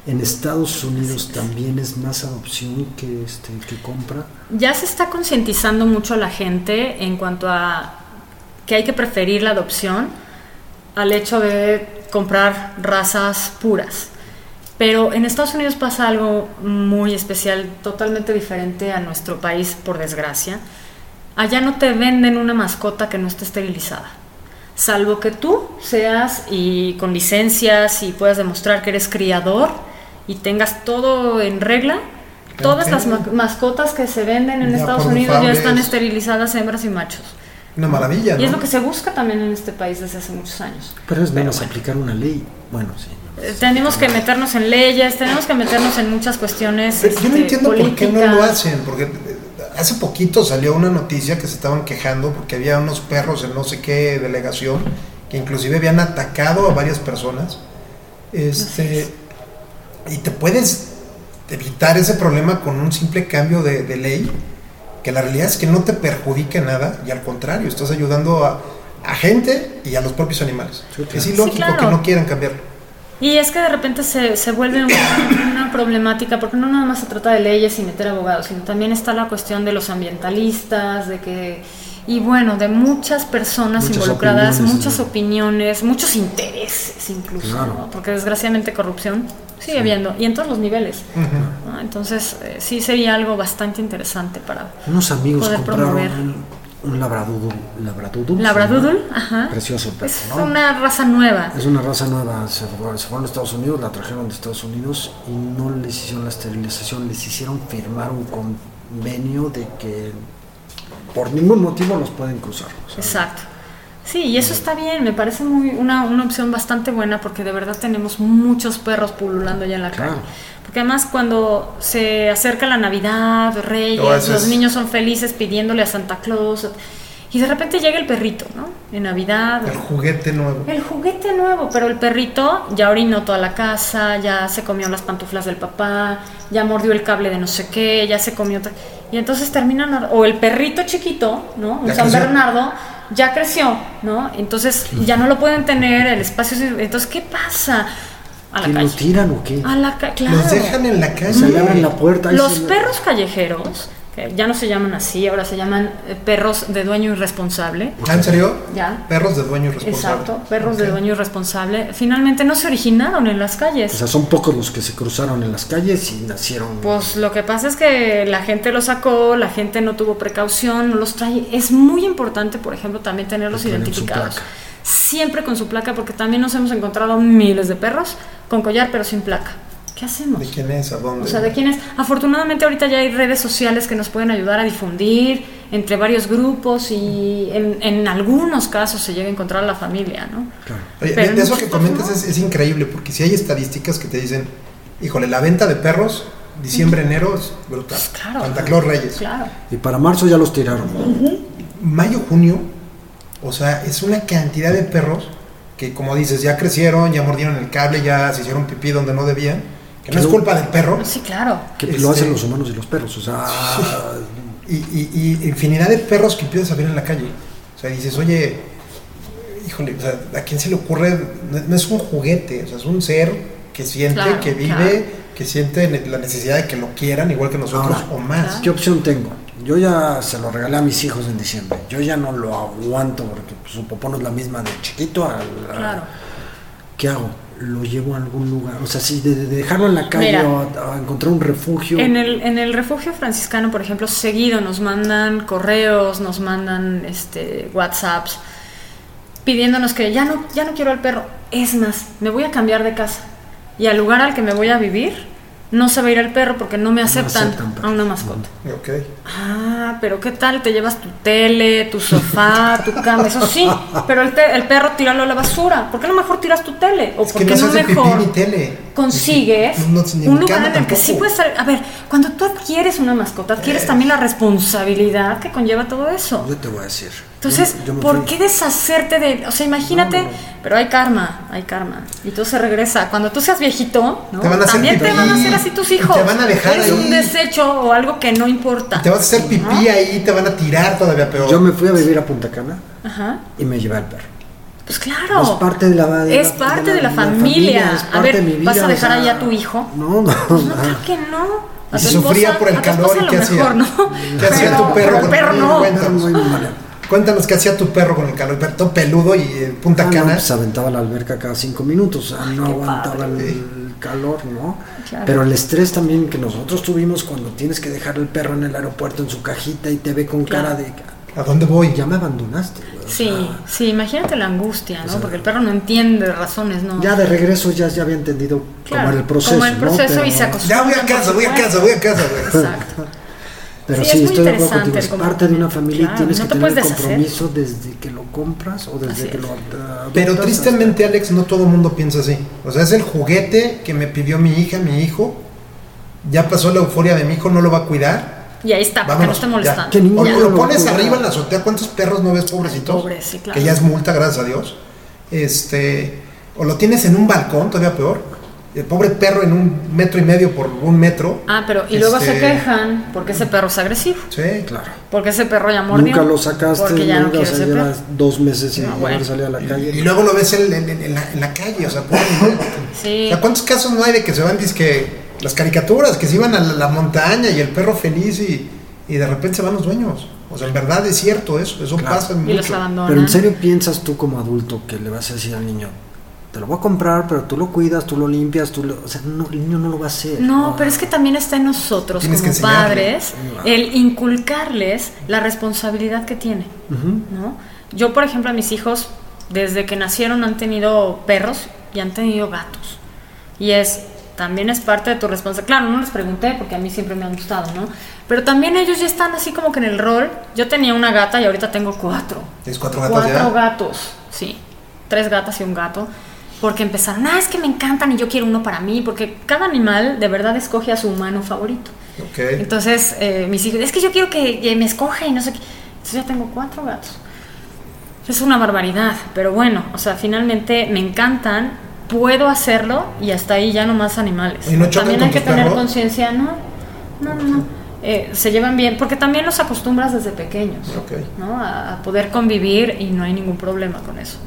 En Estados Unidos también es más adopción que este que compra. Ya se está concientizando mucho a la gente en cuanto a que hay que preferir la adopción al hecho de comprar razas puras. Pero en Estados Unidos pasa algo muy especial, totalmente diferente a nuestro país, por desgracia. Allá no te venden una mascota que no esté esterilizada. Salvo que tú seas y con licencias y puedas demostrar que eres criador y tengas todo en regla, todas las ma- mascotas que se venden en Estados Unidos ya están es- esterilizadas hembras y machos. Una maravilla, Y ¿no? es lo que se busca también en este país desde hace muchos años. Pero es menos aplicar una ley. Bueno, sí. Eh, Tenemos que meternos en leyes, tenemos que meternos en muchas cuestiones. Pero yo no este, entiendo por qué no lo hacen, porque eh, hace poquito salió una noticia que se estaban quejando porque había unos perros en no sé qué delegación que inclusive habían atacado a varias personas. Este, y te puedes evitar ese problema con un simple cambio de, de ley, que la realidad es que no te perjudica nada y al contrario, estás ayudando a, a gente y a los propios animales. Sí, claro. Es ilógico Sí, claro. que no quieran cambiarlo. Y es que de repente se, se vuelve una, una problemática, porque no nada más se trata de leyes y meter abogados, sino también está la cuestión de los ambientalistas, de que, y bueno, de muchas personas Muchas involucradas, opiniones, muchas opiniones, muchos intereses incluso, Claro. ¿no? porque desgraciadamente corrupción sigue habiendo, y en todos los niveles. ¿no? Entonces, eh, sí sería algo bastante interesante para... Unos amigos Poder compraron promover. un, un labradoodle, labradoodle, ajá. Precioso perro, Es ¿no? una raza nueva. Es una raza nueva, se se fueron a Estados Unidos, la trajeron de Estados Unidos y no les hicieron la esterilización, les hicieron firmar un convenio de que por ningún motivo los pueden cruzar. Exacto. Sí, y eso está bien, me parece muy una, una opción bastante buena porque de verdad tenemos muchos perros pululando ya en la Claro. calle. Porque además cuando se acerca la Navidad, Reyes, eso los niños son felices pidiéndole a Santa Claus y de repente llega el perrito, ¿no? En Navidad. El juguete nuevo. El juguete nuevo, pero el perrito ya orinó toda la casa, ya se comió las pantuflas del papá, ya mordió el cable de no sé qué, ya se comió... Y entonces terminan... O el perrito chiquito, ¿no? Un Ya San creció. Bernardo, ya creció, ¿no? Entonces ya no lo pueden tener, el espacio... Entonces, ¿qué pasa? A la ¿Que lo calle. tiran o qué? A la calle, claro. Los dejan en la calle. Se le abren la puerta. Los perros callejeros que ya no se llaman así, ahora se llaman eh, perros de dueño irresponsable. ¿Ah, ¿En serio? Ya. Perros de dueño irresponsable. Exacto, perros de Ok. dueño irresponsable. Finalmente no se originaron en las calles. O sea, son pocos los que se cruzaron en las calles y nacieron. Pues lo que pasa es que la gente los sacó, la gente no tuvo precaución, no los trae. Es muy importante, por ejemplo, también tenerlos Que tienen su identificados. placa. Siempre con su placa, porque también nos hemos encontrado miles de perros con collar pero sin placa. ¿Qué hacemos? ¿De quién es? ¿A dónde? O sea, ¿de quién es? Afortunadamente ahorita ya hay redes sociales que nos pueden ayudar a difundir entre varios grupos y en, en algunos casos se llega a encontrar a la familia, ¿no? Claro. Oye, Pero de, de eso que comentas no. es, es increíble, porque si hay estadísticas que te dicen, híjole, la venta de perros, diciembre, enero, es brutal. Claro. Santa Claus Reyes. Claro. Y para marzo ya los tiraron. Mayo, junio, o sea, es una cantidad de perros que, como dices, ya crecieron, ya mordieron el cable, ya se hicieron pipí donde no debían, que no es culpa del perro, Sí, claro. Que Este- lo hacen los humanos y los perros. O sea, y, y- y infinidad de perros que empiezas a ver en la calle. O sea, dices, oye, híjole, o sea, ¿a quién se le ocurre? No, es un juguete, o sea, es un ser que siente, Claro, que vive, claro. que siente la necesidad de que lo quieran igual que nosotros Ahora, o más. claro. ¿qué opción tengo? Yo ya se lo regalé a mis hijos en diciembre. Yo ya no lo aguanto porque pues, su popó no es la misma de chiquito al. a- Claro. ¿Qué hago? Lo llevo a algún lugar. O sea, si de, de dejarlo en la calle Mira. o a, a encontrar un refugio. En el, en el refugio franciscano, por ejemplo, seguido nos mandan correos, nos mandan este, WhatsApps pidiéndonos que ya no, ya no quiero al perro. Es más, me voy a cambiar de casa. Y al lugar al que me voy a vivir, no se va a ir el perro porque no me aceptan, a una mascota. Ok. Ah, pero ¿qué tal? Te llevas tu tele, tu sofá, tu cama, eso sí, pero el, te- el perro tíralo a la basura. ¿Por qué no mejor tiras tu tele? ¿O Es por que qué no se no pipí mejor ni tele. consigues No, no, ni un lugar en el que sí puedes estar? A ver, cuando tú adquieres una mascota, adquieres también la responsabilidad que conlleva todo eso. Yo te voy a decir. Entonces, Yo- yo me ¿por fui- qué deshacerte de.? O sea, imagínate, No, no, no. pero hay karma, hay karma. Y todo se regresa. Cuando tú seas viejito, ¿no? Te van a hacer también te van a hacer así tus hijos. te van a dejar Eres ahí. un desecho o algo que no importa. Te vas a hacer pipí ¿No? ahí, te van a tirar todavía peor. Yo me fui a vivir a Punta Cana Ajá. y me llevé al perro. Pues claro. Es parte de la, de Es la- parte de la, familia. a ver, de mi vida, ¿vas a o dejar sea, ahí a tu hijo? No, no. Pues no, no. claro que no. A Y tu si sufría esposa- por el a tu calor, ¿y qué hacía? mejor, ¿no? ¿Qué hacía tu perro pero el perro no. Cuéntanos. Qué hacía tu perro con el calor. Todo peludo y eh, Punta Ah, no, Cana. pues aventaba la alberca cada cinco minutos, no aguantaba padre. el calor, ¿no? Claro. Pero el estrés también que nosotros tuvimos cuando tienes que dejar el perro en el aeropuerto en su cajita y te ve con Claro. cara de ¿A dónde voy? ya me abandonaste. güey", o Sí, sí, imagínate la angustia, ¿no? sea, Porque el perro no entiende razones, ¿no? ya de regreso ya, ya había entendido Claro, cómo era el proceso. como el ¿no? proceso y Pero- se acostumbra. Ya voy a casa, voy a casa, voy a casa, güey. Exacto. Pero Sí, sí, es estoy de acuerdo interesante contigo. Es parte de una familia Claro, y tienes no que te tener el compromiso desde que lo compras o desde Así que es. lo Pero tristemente, Alex, no todo el mundo piensa así. O sea, es el juguete que me pidió mi hija, mi hijo. Ya pasó la euforia de mi hijo, no lo va a cuidar. Y ahí está, porque no ya. molestando. Que O lo lo pones arriba en la azotea. ¿Cuántos perros no ves, pobrecitos? Pobres, sí, claro. Que ya es multa, gracias a Dios. Este, o lo tienes en un balcón, todavía peor. El pobre perro en un metro y medio por un metro. Ah, pero y luego se Este- quejan porque ese perro es agresivo. Sí, Claro. Porque ese perro ya mordió. Nunca lo sacaste, Porque ya no nunca, quiere o sea, dos meses sin No, poder bueno. salir a la calle. Y luego lo ves en, en- en la, en la calle, o sea, pobre. <laughs> Sí. O sea, ¿cuántos casos no hay de que se van, que las caricaturas, que se iban a la, la montaña y el perro feliz y, y de repente se van los dueños? O sea, en verdad es cierto eso, eso Claro. pasa Y los mucho. abandonan. Pero en serio piensas tú como adulto que le vas a decir al niño, te lo voy a comprar, pero tú lo cuidas, tú lo limpias, tú lo... O sea, no, el niño no lo va a hacer. No, pero es que también está en nosotros Tienes como padres el inculcarles la responsabilidad que tiene, Ujú. ¿no? Yo, por ejemplo, a mis hijos desde que nacieron han tenido perros y han tenido gatos. Y es también es parte de tu responsabilidad. Claro, no les pregunté porque a mí siempre me han gustado, ¿no? Pero también ellos ya están así como que en el rol. Yo tenía una gata y ahorita tengo cuatro. ¿Tienes cuatro gatos Cuatro ya? gatos, sí. Tres gatas y un gato. Porque empezaron, ah, es que me encantan y yo quiero uno para mí. Porque cada animal de verdad escoge a su humano favorito. Entonces, eh, mis hijos, es que yo quiero que, me escoja y no sé qué. Entonces ya tengo cuatro gatos. Es una barbaridad, pero bueno, o sea, finalmente me encantan, puedo hacerlo y hasta ahí ya no más animales. ¿Y no también hay que tener conciencia, no, no, no, no. Eh, se llevan bien, porque también los acostumbras desde pequeños, Ok. ¿no? A, a poder convivir y no hay ningún problema con eso.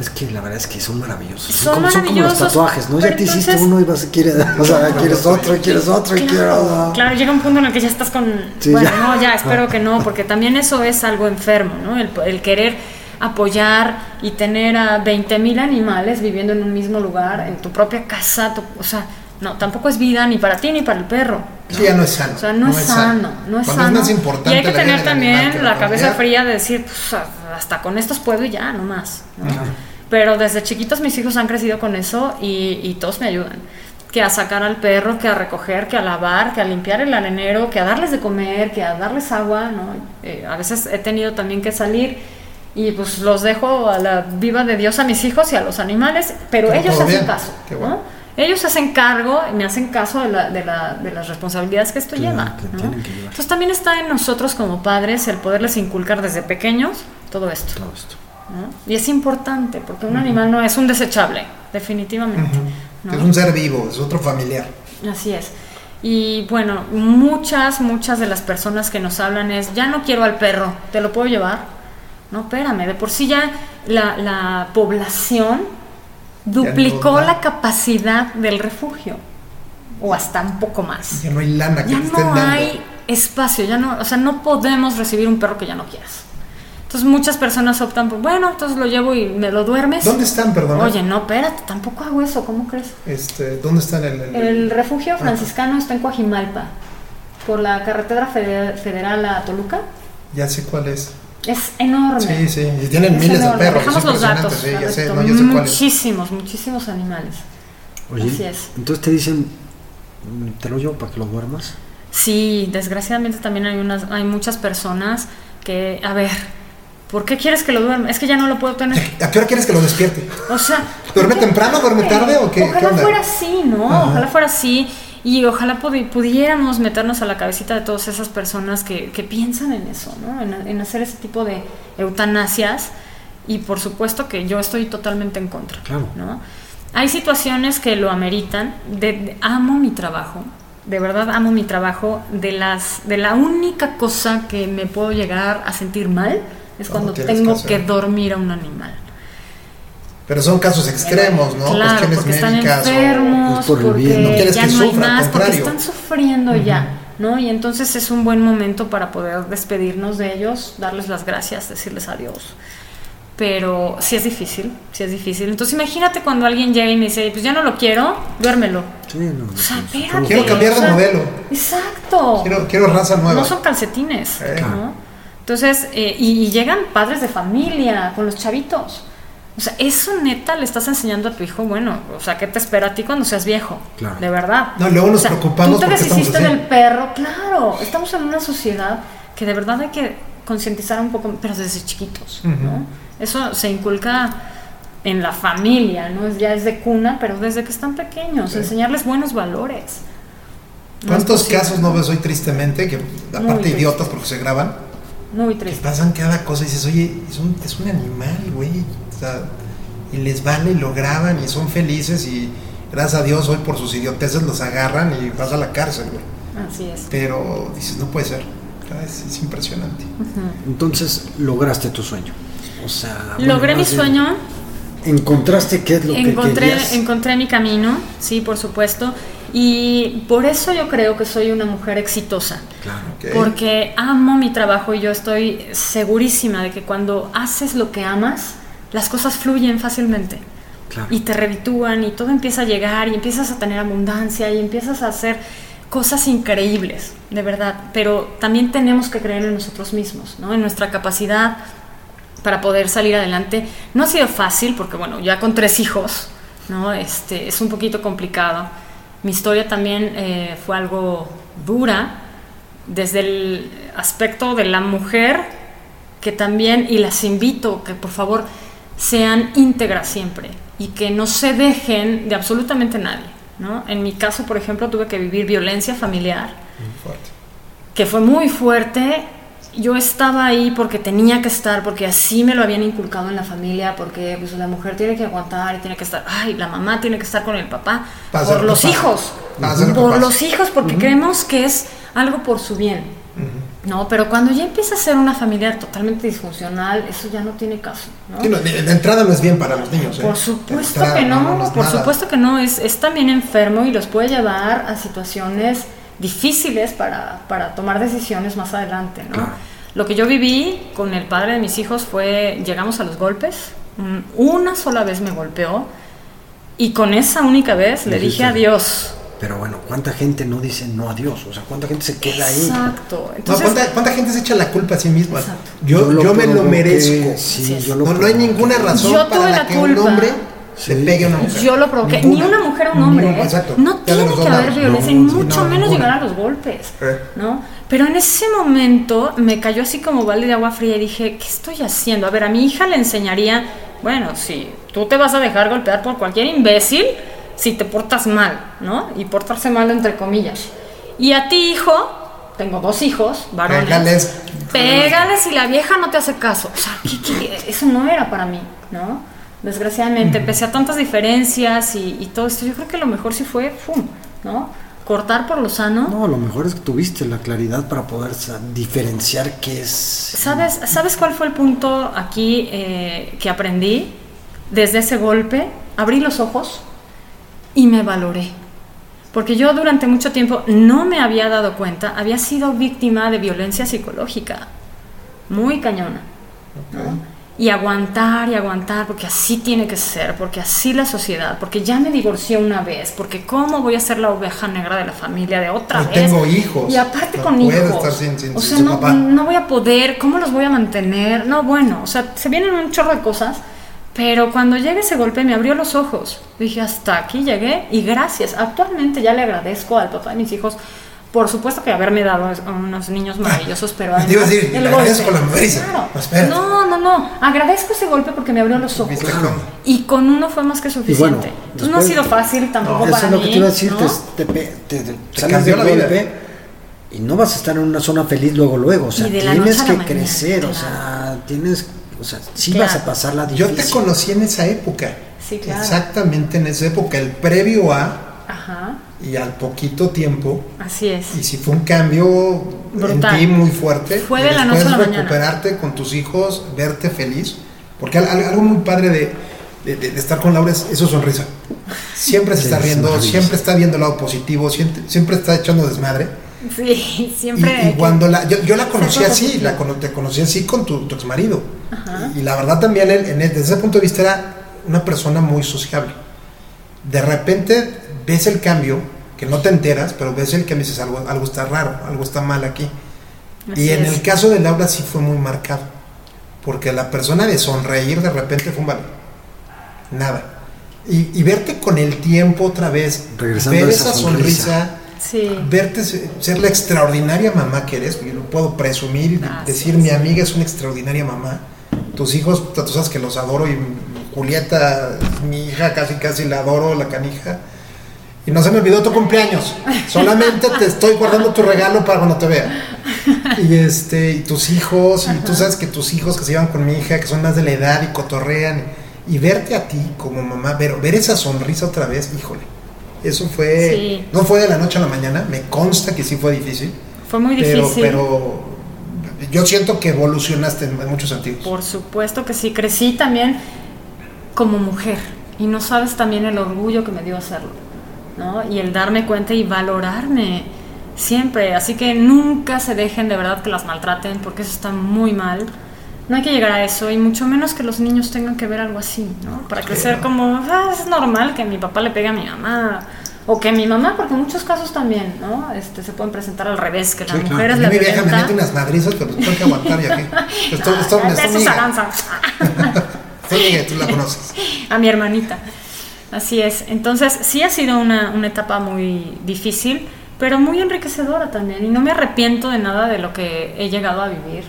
Es que la verdad es que son maravillosos. Son como, son como los tatuajes, ¿no? Ya te hiciste entonces- uno y vas a quieres, <laughs> o sea, quieres otro y quieres otro y Claro, quieres. claro, llega un punto en el que ya estás con... Sí, bueno, ya. no, ya, espero que no, <laughs> porque también eso es algo enfermo, ¿no? El, el querer apoyar y tener a 20 mil animales viviendo en un mismo lugar, en tu propia casa, tu- o sea, no, tampoco es vida ni para ti ni para el perro. Sí, ya no es sano. O sea, no, es sano, no es Cuando sano. más importante y hay que tener también que la cabeza fría de decir, pues, a- hasta con estos puedo y ya, no más. ¿no? Pero desde chiquitos mis hijos han crecido con eso y, y todos me ayudan. Que a sacar al perro, que a recoger, que a lavar, que a limpiar el arenero, que a darles de comer, que a darles agua, ¿no? Eh, a veces he tenido también que salir y pues los dejo a la viva de Dios a mis hijos y a los animales, pero Pero ellos hacen bien. caso, Qué ¿no? Ellos hacen cargo y me hacen caso de, la- de la- de las responsabilidades que esto Claro, lleva. Entonces también está en nosotros como padres el poderles inculcar desde pequeños todo esto. Todo esto. ¿no? Y es importante porque un animal no es un desechable, definitivamente. ¿no? Es un ser vivo, es otro familiar. Así es. Y bueno, muchas, muchas de las personas que nos hablan es, ya no quiero al perro, ¿te lo puedo llevar? No, espérame, de por sí ya la, la población duplicó no la capacidad del refugio, o hasta un poco más. Ya no hay lana que Ya te estén no dando. hay espacio, ya no, o sea, no podemos recibir un perro que ya no quieras. Entonces muchas personas optan por, bueno, entonces lo llevo y me lo duermes. ¿Dónde están, perdón? Oye, no, espérate, tampoco hago eso, ¿cómo crees? Este, ¿Dónde están el, el- El refugio franciscano está en Coajimalpa, por la carretera fede- federal a Toluca. Ya sé cuál es. Es enorme. Sí, sí, y tienen Es miles de perros. Dejamos los datos. sí, ya sé, no, ya sé muchísimos, muchísimos animales. Oye, Así es. entonces te dicen, "Mm, te lo llevo para que lo duermas. Sí, desgraciadamente también hay unas, hay muchas personas que, a ver, ¿por qué quieres que lo duerma? Es que ya no lo puedo tener. ¿A qué hora quieres que lo despierte? O sea, ¿Duerme temprano, duerme tarde o qué- Ojalá qué onda? fuera así, ¿no? Ajá. Ojalá fuera así. Y ojalá pudi- pudiéramos meternos a la cabecita de todas esas personas que, que piensan en eso, ¿no? En, en hacer ese tipo de eutanasias. Y por supuesto que yo estoy totalmente en contra, Claro. ¿no? Hay situaciones que lo ameritan. De, de- amo mi trabajo. De verdad amo mi trabajo. De las de la única cosa que me puedo llegar a sentir mal es Cuando tengo que dormir a un animal. Pero son casos extremos, ¿no? Claro, Cuestiones porque están médicas o- enfermos, el porque bien. No quieres ya que no hay sufra, al más, porque contrario. están sufriendo ya, ¿no? Y entonces es un buen momento para poder despedirnos de ellos, darles las gracias, decirles adiós. Pero sí es difícil, sí es difícil. Entonces imagínate cuando alguien llega y me dice, pues ya no lo quiero, duérmelo. Sí, no, O sea, espérate. Quiero cambiar de o sea, modelo. Exacto. Quiero, quiero raza nueva. No son calcetines, Eh. ¿no? Entonces, eh, y, y llegan padres de familia con los chavitos. O sea, eso neta le estás enseñando a tu hijo, bueno, o sea, ¿qué te espera a ti cuando seas viejo? Claro. De verdad. No, luego nos O sea, preocupamos Tú te deshiciste del perro, claro. Estamos en una sociedad que de verdad hay que concientizar un poco, pero desde chiquitos, ¿no? Eso se inculca en la familia, ¿no? Ya es de cuna, pero desde que están pequeños, Sí. enseñarles buenos valores. ¿Cuántos casos no ves hoy tristemente? Que aparte idiotas porque se graban. Muy Que triste. pasan cada cosa y dices, oye, es un, es un animal, güey. Sea, y les vale y lo graban y son felices y gracias a Dios hoy por sus idioteces los agarran y vas a la cárcel, güey. Así es. Pero dices, no puede ser. Es, es impresionante. Entonces lograste tu sueño. O sea, bueno, Logré mi sueño, Encontraste qué es lo que encontré, querías. encontré mi camino, sí, por supuesto, y por eso yo creo que soy una mujer exitosa, Claro. Ok. porque amo mi trabajo y yo estoy segurísima de que cuando haces lo que amas, las cosas fluyen fácilmente Claro. y te reditúan y todo empieza a llegar y empiezas a tener abundancia y empiezas a hacer cosas increíbles, de verdad, pero también tenemos que creer en nosotros mismos, ¿no? en nuestra capacidad para poder salir adelante. No ha sido fácil porque, bueno, ya con tres hijos, ¿no? Este, es un poquito complicado. Mi historia también eh, fue algo dura desde el aspecto de la mujer, que también, y las invito que por favor sean íntegras siempre y que no se dejen de absolutamente nadie. ¿no? En mi caso, por ejemplo, tuve que vivir violencia familiar que fue muy fuerte. Yo estaba ahí porque tenía que estar, porque así me lo habían inculcado en la familia, porque pues, la mujer tiene que aguantar y tiene que estar, ay, la mamá tiene que estar con el papá, por los hijos, por papás. los hijos, porque creemos que es algo por su bien. No, pero cuando ya empieza a ser una familia totalmente disfuncional, eso ya no tiene caso, ¿no? Sí, no, de, de entrada no es bien para los niños. ¿eh? Por supuesto entrada, que no, es por nada. supuesto que no, es, es también enfermo y los puede llevar a situaciones difíciles para, para tomar decisiones más adelante, ¿no? Claro. Lo que yo viví con el padre de mis hijos fue, llegamos a los golpes, una sola vez me golpeó y con esa única vez le dije adiós. Pero bueno, ¿cuánta gente no dice no a Dios? O sea, ¿cuánta gente se queda ahí? Exacto. No, Entonces, ¿cuánta, cuánta gente se echa la culpa a sí misma? Exacto. Yo, yo, me lo merezco. Sí, Así es. yo lo No, no hay ninguna razón Yo para tuve la, la que un culpa. hombre Sí. le pegue a una mujer. Yo lo provoqué. Ninguna. Ni una mujer o un hombre. Ninguna, ¿eh? exacto. No tiene que haber violencia, No, y mucho no, menos ninguna. llegar a los golpes. Eh. ¿no? Pero en ese momento me cayó así como balde de agua fría y dije, ¿qué estoy haciendo? A ver, a mi hija le enseñaría, bueno, si tú te vas a dejar golpear por cualquier imbécil si te portas mal, ¿no? Y portarse mal entre comillas. Y a ti, hijo, tengo dos hijos, varones. Pégales. Pégales y la vieja no te hace caso. O sea, ¿qué- qué? eso no era para mí, ¿no? Desgraciadamente, pese a tantas diferencias y, y todo esto, yo creo que lo mejor sí fue, ¡pum! ¿no? Cortar por lo sano. No, lo mejor es que tuviste la claridad para poder diferenciar qué es. ¿Sabes, ¿Sabes cuál fue el punto aquí eh, que aprendí? Desde ese golpe, abrí los ojos y me valoré. Porque yo durante mucho tiempo no me había dado cuenta, había sido víctima de violencia psicológica, muy cañona. ¿no? Y aguantar y aguantar, porque así tiene que ser, porque así la sociedad, porque ya me divorcié una vez, porque cómo voy a ser la oveja negra de la familia de otra No vez. tengo hijos. Y aparte No con hijos. sin- sin- o sea, no, no voy a poder, ¿cómo los voy a mantener? No, bueno, o sea, se vienen un chorro de cosas, pero cuando llega ese golpe me abrió los ojos. Dije, hasta aquí llegué y gracias. Actualmente ya le agradezco al papá de mis hijos, por supuesto que haberme dado a unos niños maravillosos, pero <laughs> Te iba a además decir, el le agradezco golpe. la madriza. Claro. No. No, no, no, agradezco ese golpe porque me abrió los ojos. ¿Viste cómo? Y con uno fue más que suficiente. Entonces, no ha sido fácil tampoco Eso para es lo mí. que te iba a decir, ¿no? te, te, pe- te- te cambió del la vida. golpe y no vas a estar en una zona feliz luego, luego. O sea, tienes que mañana, crecer, o claro. sea, tienes, o sea, sí Claro. vas a pasar la Yo difícil. te conocí en esa época. Sí, claro. Exactamente en esa época, el previo a Ajá, y al poquito tiempo. así es. Y si fue un cambio Brutal. en ti muy fuerte. Fue y de la noche después a la mañana. recuperarte con tus hijos, verte feliz. Porque al- al- algo muy padre de, de- de- de estar con Laura es, es su sonrisa. Siempre se Sí, está es riendo, siempre está viendo el lado positivo, siempre, siempre está echando desmadre. Sí, siempre. y cuando la, yo, yo la conocí así, la, cono- te conocí así con tu, tu exmarido. Ajá. Y, y la verdad también, él, en él, desde ese punto de vista, era una persona muy sociable. De repente ves el cambio, que no te enteras, pero ves el cambio y dices, algo, algo está raro, algo está mal aquí. Así y en es. el caso de Laura sí fue muy marcado. Porque la persona de sonreír de repente fue un vale. Nada. Y, y verte con el tiempo otra vez, Regresando ver esa esa sonrisa. sonrisa, Sí. verte se- ser la extraordinaria mamá que eres, yo lo puedo presumir y Gracias. decir mi amiga es una extraordinaria mamá. Tus hijos, tú sabes que los adoro y Julieta, mi hija, casi casi la adoro, la canija. Y no se me olvidó tu cumpleaños. Solamente te estoy guardando tu regalo para cuando te vea. Y este, y tus hijos, y tú sabes que tus hijos que se llevan con mi hija, que son más de la edad y cotorrean, y, verte a ti como mamá, ver, ver esa sonrisa otra vez, híjole. Eso fue, Sí. no fue de la noche a la mañana, me consta que sí fue difícil, Fue muy pero, difícil. pero yo siento que evolucionaste en, en muchos sentidos. Por supuesto que sí. Crecí también como mujer. Y no sabes también el orgullo que me dio hacerlo. ¿no? Y el darme cuenta y valorarme siempre. Así que nunca se dejen de verdad que las maltraten, porque eso está muy mal. No hay que llegar a eso, y mucho menos que los niños tengan que ver algo así, ¿no? Para crecer como, ah, es normal que mi papá le pegue a mi mamá, o que mi mamá, porque en muchos casos también, ¿no? Este, se pueden presentar al revés, que la Sí, mujer claro. es la mi vieja me mete unas madrizas, pero tengo que aguantar ya que. <laughs> Esto, esto, esto, besos, amiga. Aranza. Esta <laughs> amiga, tú la conoces. a mi hermanita. Así es. Entonces, sí ha sido una, una etapa muy difícil, pero muy enriquecedora también. Y no me arrepiento de nada de lo que he llegado a vivir.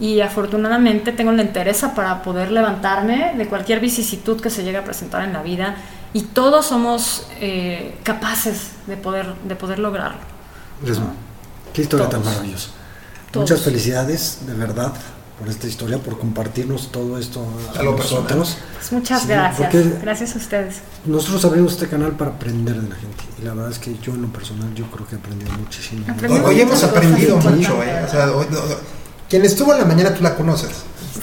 Y afortunadamente tengo la entereza para poder levantarme de cualquier vicisitud que se llegue a presentar en la vida. Y todos somos eh, capaces de poder, de poder lograrlo. Eres- Qué historia tan Todos. maravillosa. Todos. Muchas felicidades, de verdad. por esta historia, por compartirnos todo esto a, A lo nosotros. Pues muchas Sí, gracias. Gracias a ustedes. Nosotros abrimos este canal para aprender de la gente. Y la verdad es que yo en lo personal yo creo que he aprendido muchísimo. Aprendí Hoy, hoy hemos aprendido mucho, ¿eh? O sea, hoy- hoy- quien estuvo en la mañana tú la conoces.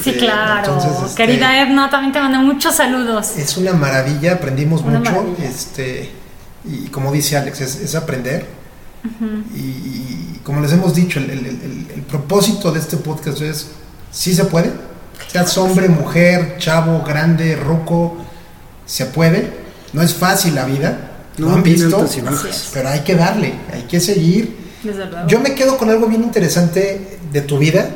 Sí, Este, claro. entonces, este, Querida Edna, también te mando muchos saludos. Es una maravilla, aprendimos Una mucho. maravilla. Este, y como dice Alex, es, es aprender. y, y como les hemos dicho, el, el- el- el propósito de este podcast es, sí se puede, seas hombre, mujer, chavo, grande, ruco, se puede. No es fácil la vida, No, lo han visto, pero hay que darle, hay que seguir. Desde luego. Yo me quedo con algo bien interesante de tu vida,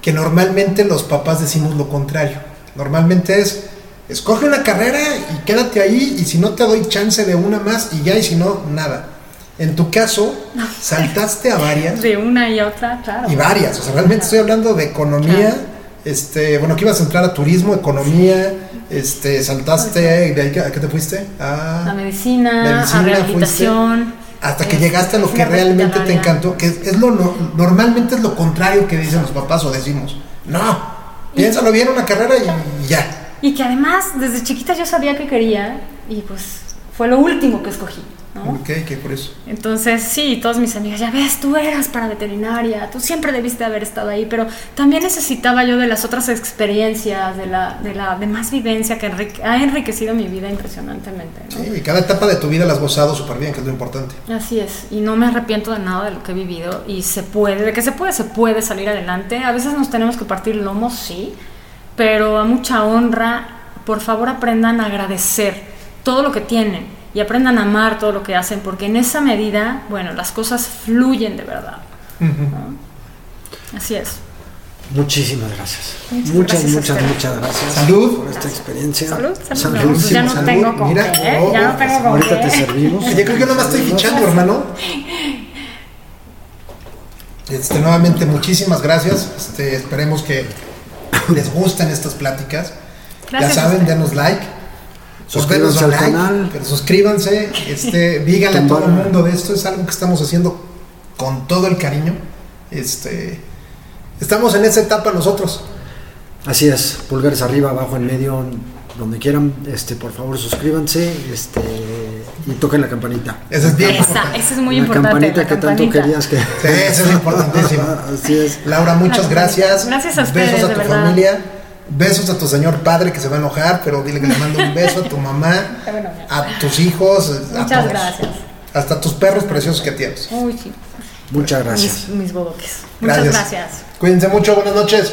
que normalmente los papás decimos lo contrario. Normalmente es, escoge una carrera y quédate ahí y si no te doy chance de una más y ya y si no, nada. En tu caso, saltaste a varias De una y otra, claro. y varias. O sea, realmente estoy hablando de economía, este, bueno, que ibas a entrar a turismo, economía, este, saltaste, ¿de ahí, ¿a qué te fuiste? La A, medicina, Medicina, a rehabilitación. Hasta que llegaste a lo que realmente te encantó, que es, es lo no- normalmente es lo contrario que dicen los papás o decimos. No, piénsalo bien una carrera y ya. Y que además, desde chiquita yo sabía que quería y pues fue lo último que escogí, ¿no? Ok, que por eso. Entonces, sí, todas mis amigas, ya ves, tú eras para veterinaria, tú siempre debiste haber estado ahí, pero también necesitaba yo de las otras experiencias, de la, de la de más vivencia que enrique- ha enriquecido mi vida impresionantemente, ¿no? Sí, y cada etapa de tu vida la has gozado súper bien, que es lo importante. Así es, y no me arrepiento de nada de lo que he vivido y se puede, de que se puede, se puede salir adelante. A veces nos tenemos que partir lomos, sí, pero a mucha honra, por favor aprendan a agradecer todo lo que tienen y aprendan a amar todo lo que hacen, porque en esa medida, bueno, las cosas fluyen de verdad. ¿no? Así es. Muchísimas gracias. Muchas muchas, gracias muchas, muchas gracias. Salud. Por esta experiencia. Salud, salud. No, pues ya no salud. tengo con Mira, qué, ¿eh? oh, ya no tengo con Ahorita qué. te servimos. Oye, creo que yo nomás estoy fichando, hermano. Este, nuevamente, muchísimas gracias. Este, esperemos que les gusten estas pláticas. Gracias ya saben, denos like. Suscríbanse al canal. Pero suscríbanse, este, <laughs> díganle a todo el mundo de esto. Es algo que estamos haciendo con todo el cariño. Este, estamos en esa etapa nosotros. Así es, pulgares arriba, abajo, en medio, donde quieran, este, por favor suscríbanse, este, y toquen la campanita. Eso es bien Esa, es muy la importante. campanita la que tanto campanita. querías que. Sí, eso es <laughs> importantísimo. Así es. Laura, muchas gracias. Gracias a ustedes, Besos a de tu verdad. familia. Besos a tu señor padre que se va a enojar, pero dile que le mando un beso a tu mamá, a tus hijos, a Muchas todos. gracias. Hasta a tus perros preciosos que tienes. Uy, sí. Muchas gracias. Mis, mis bodoques. Muchas Gracias. gracias. Cuídense mucho, buenas noches.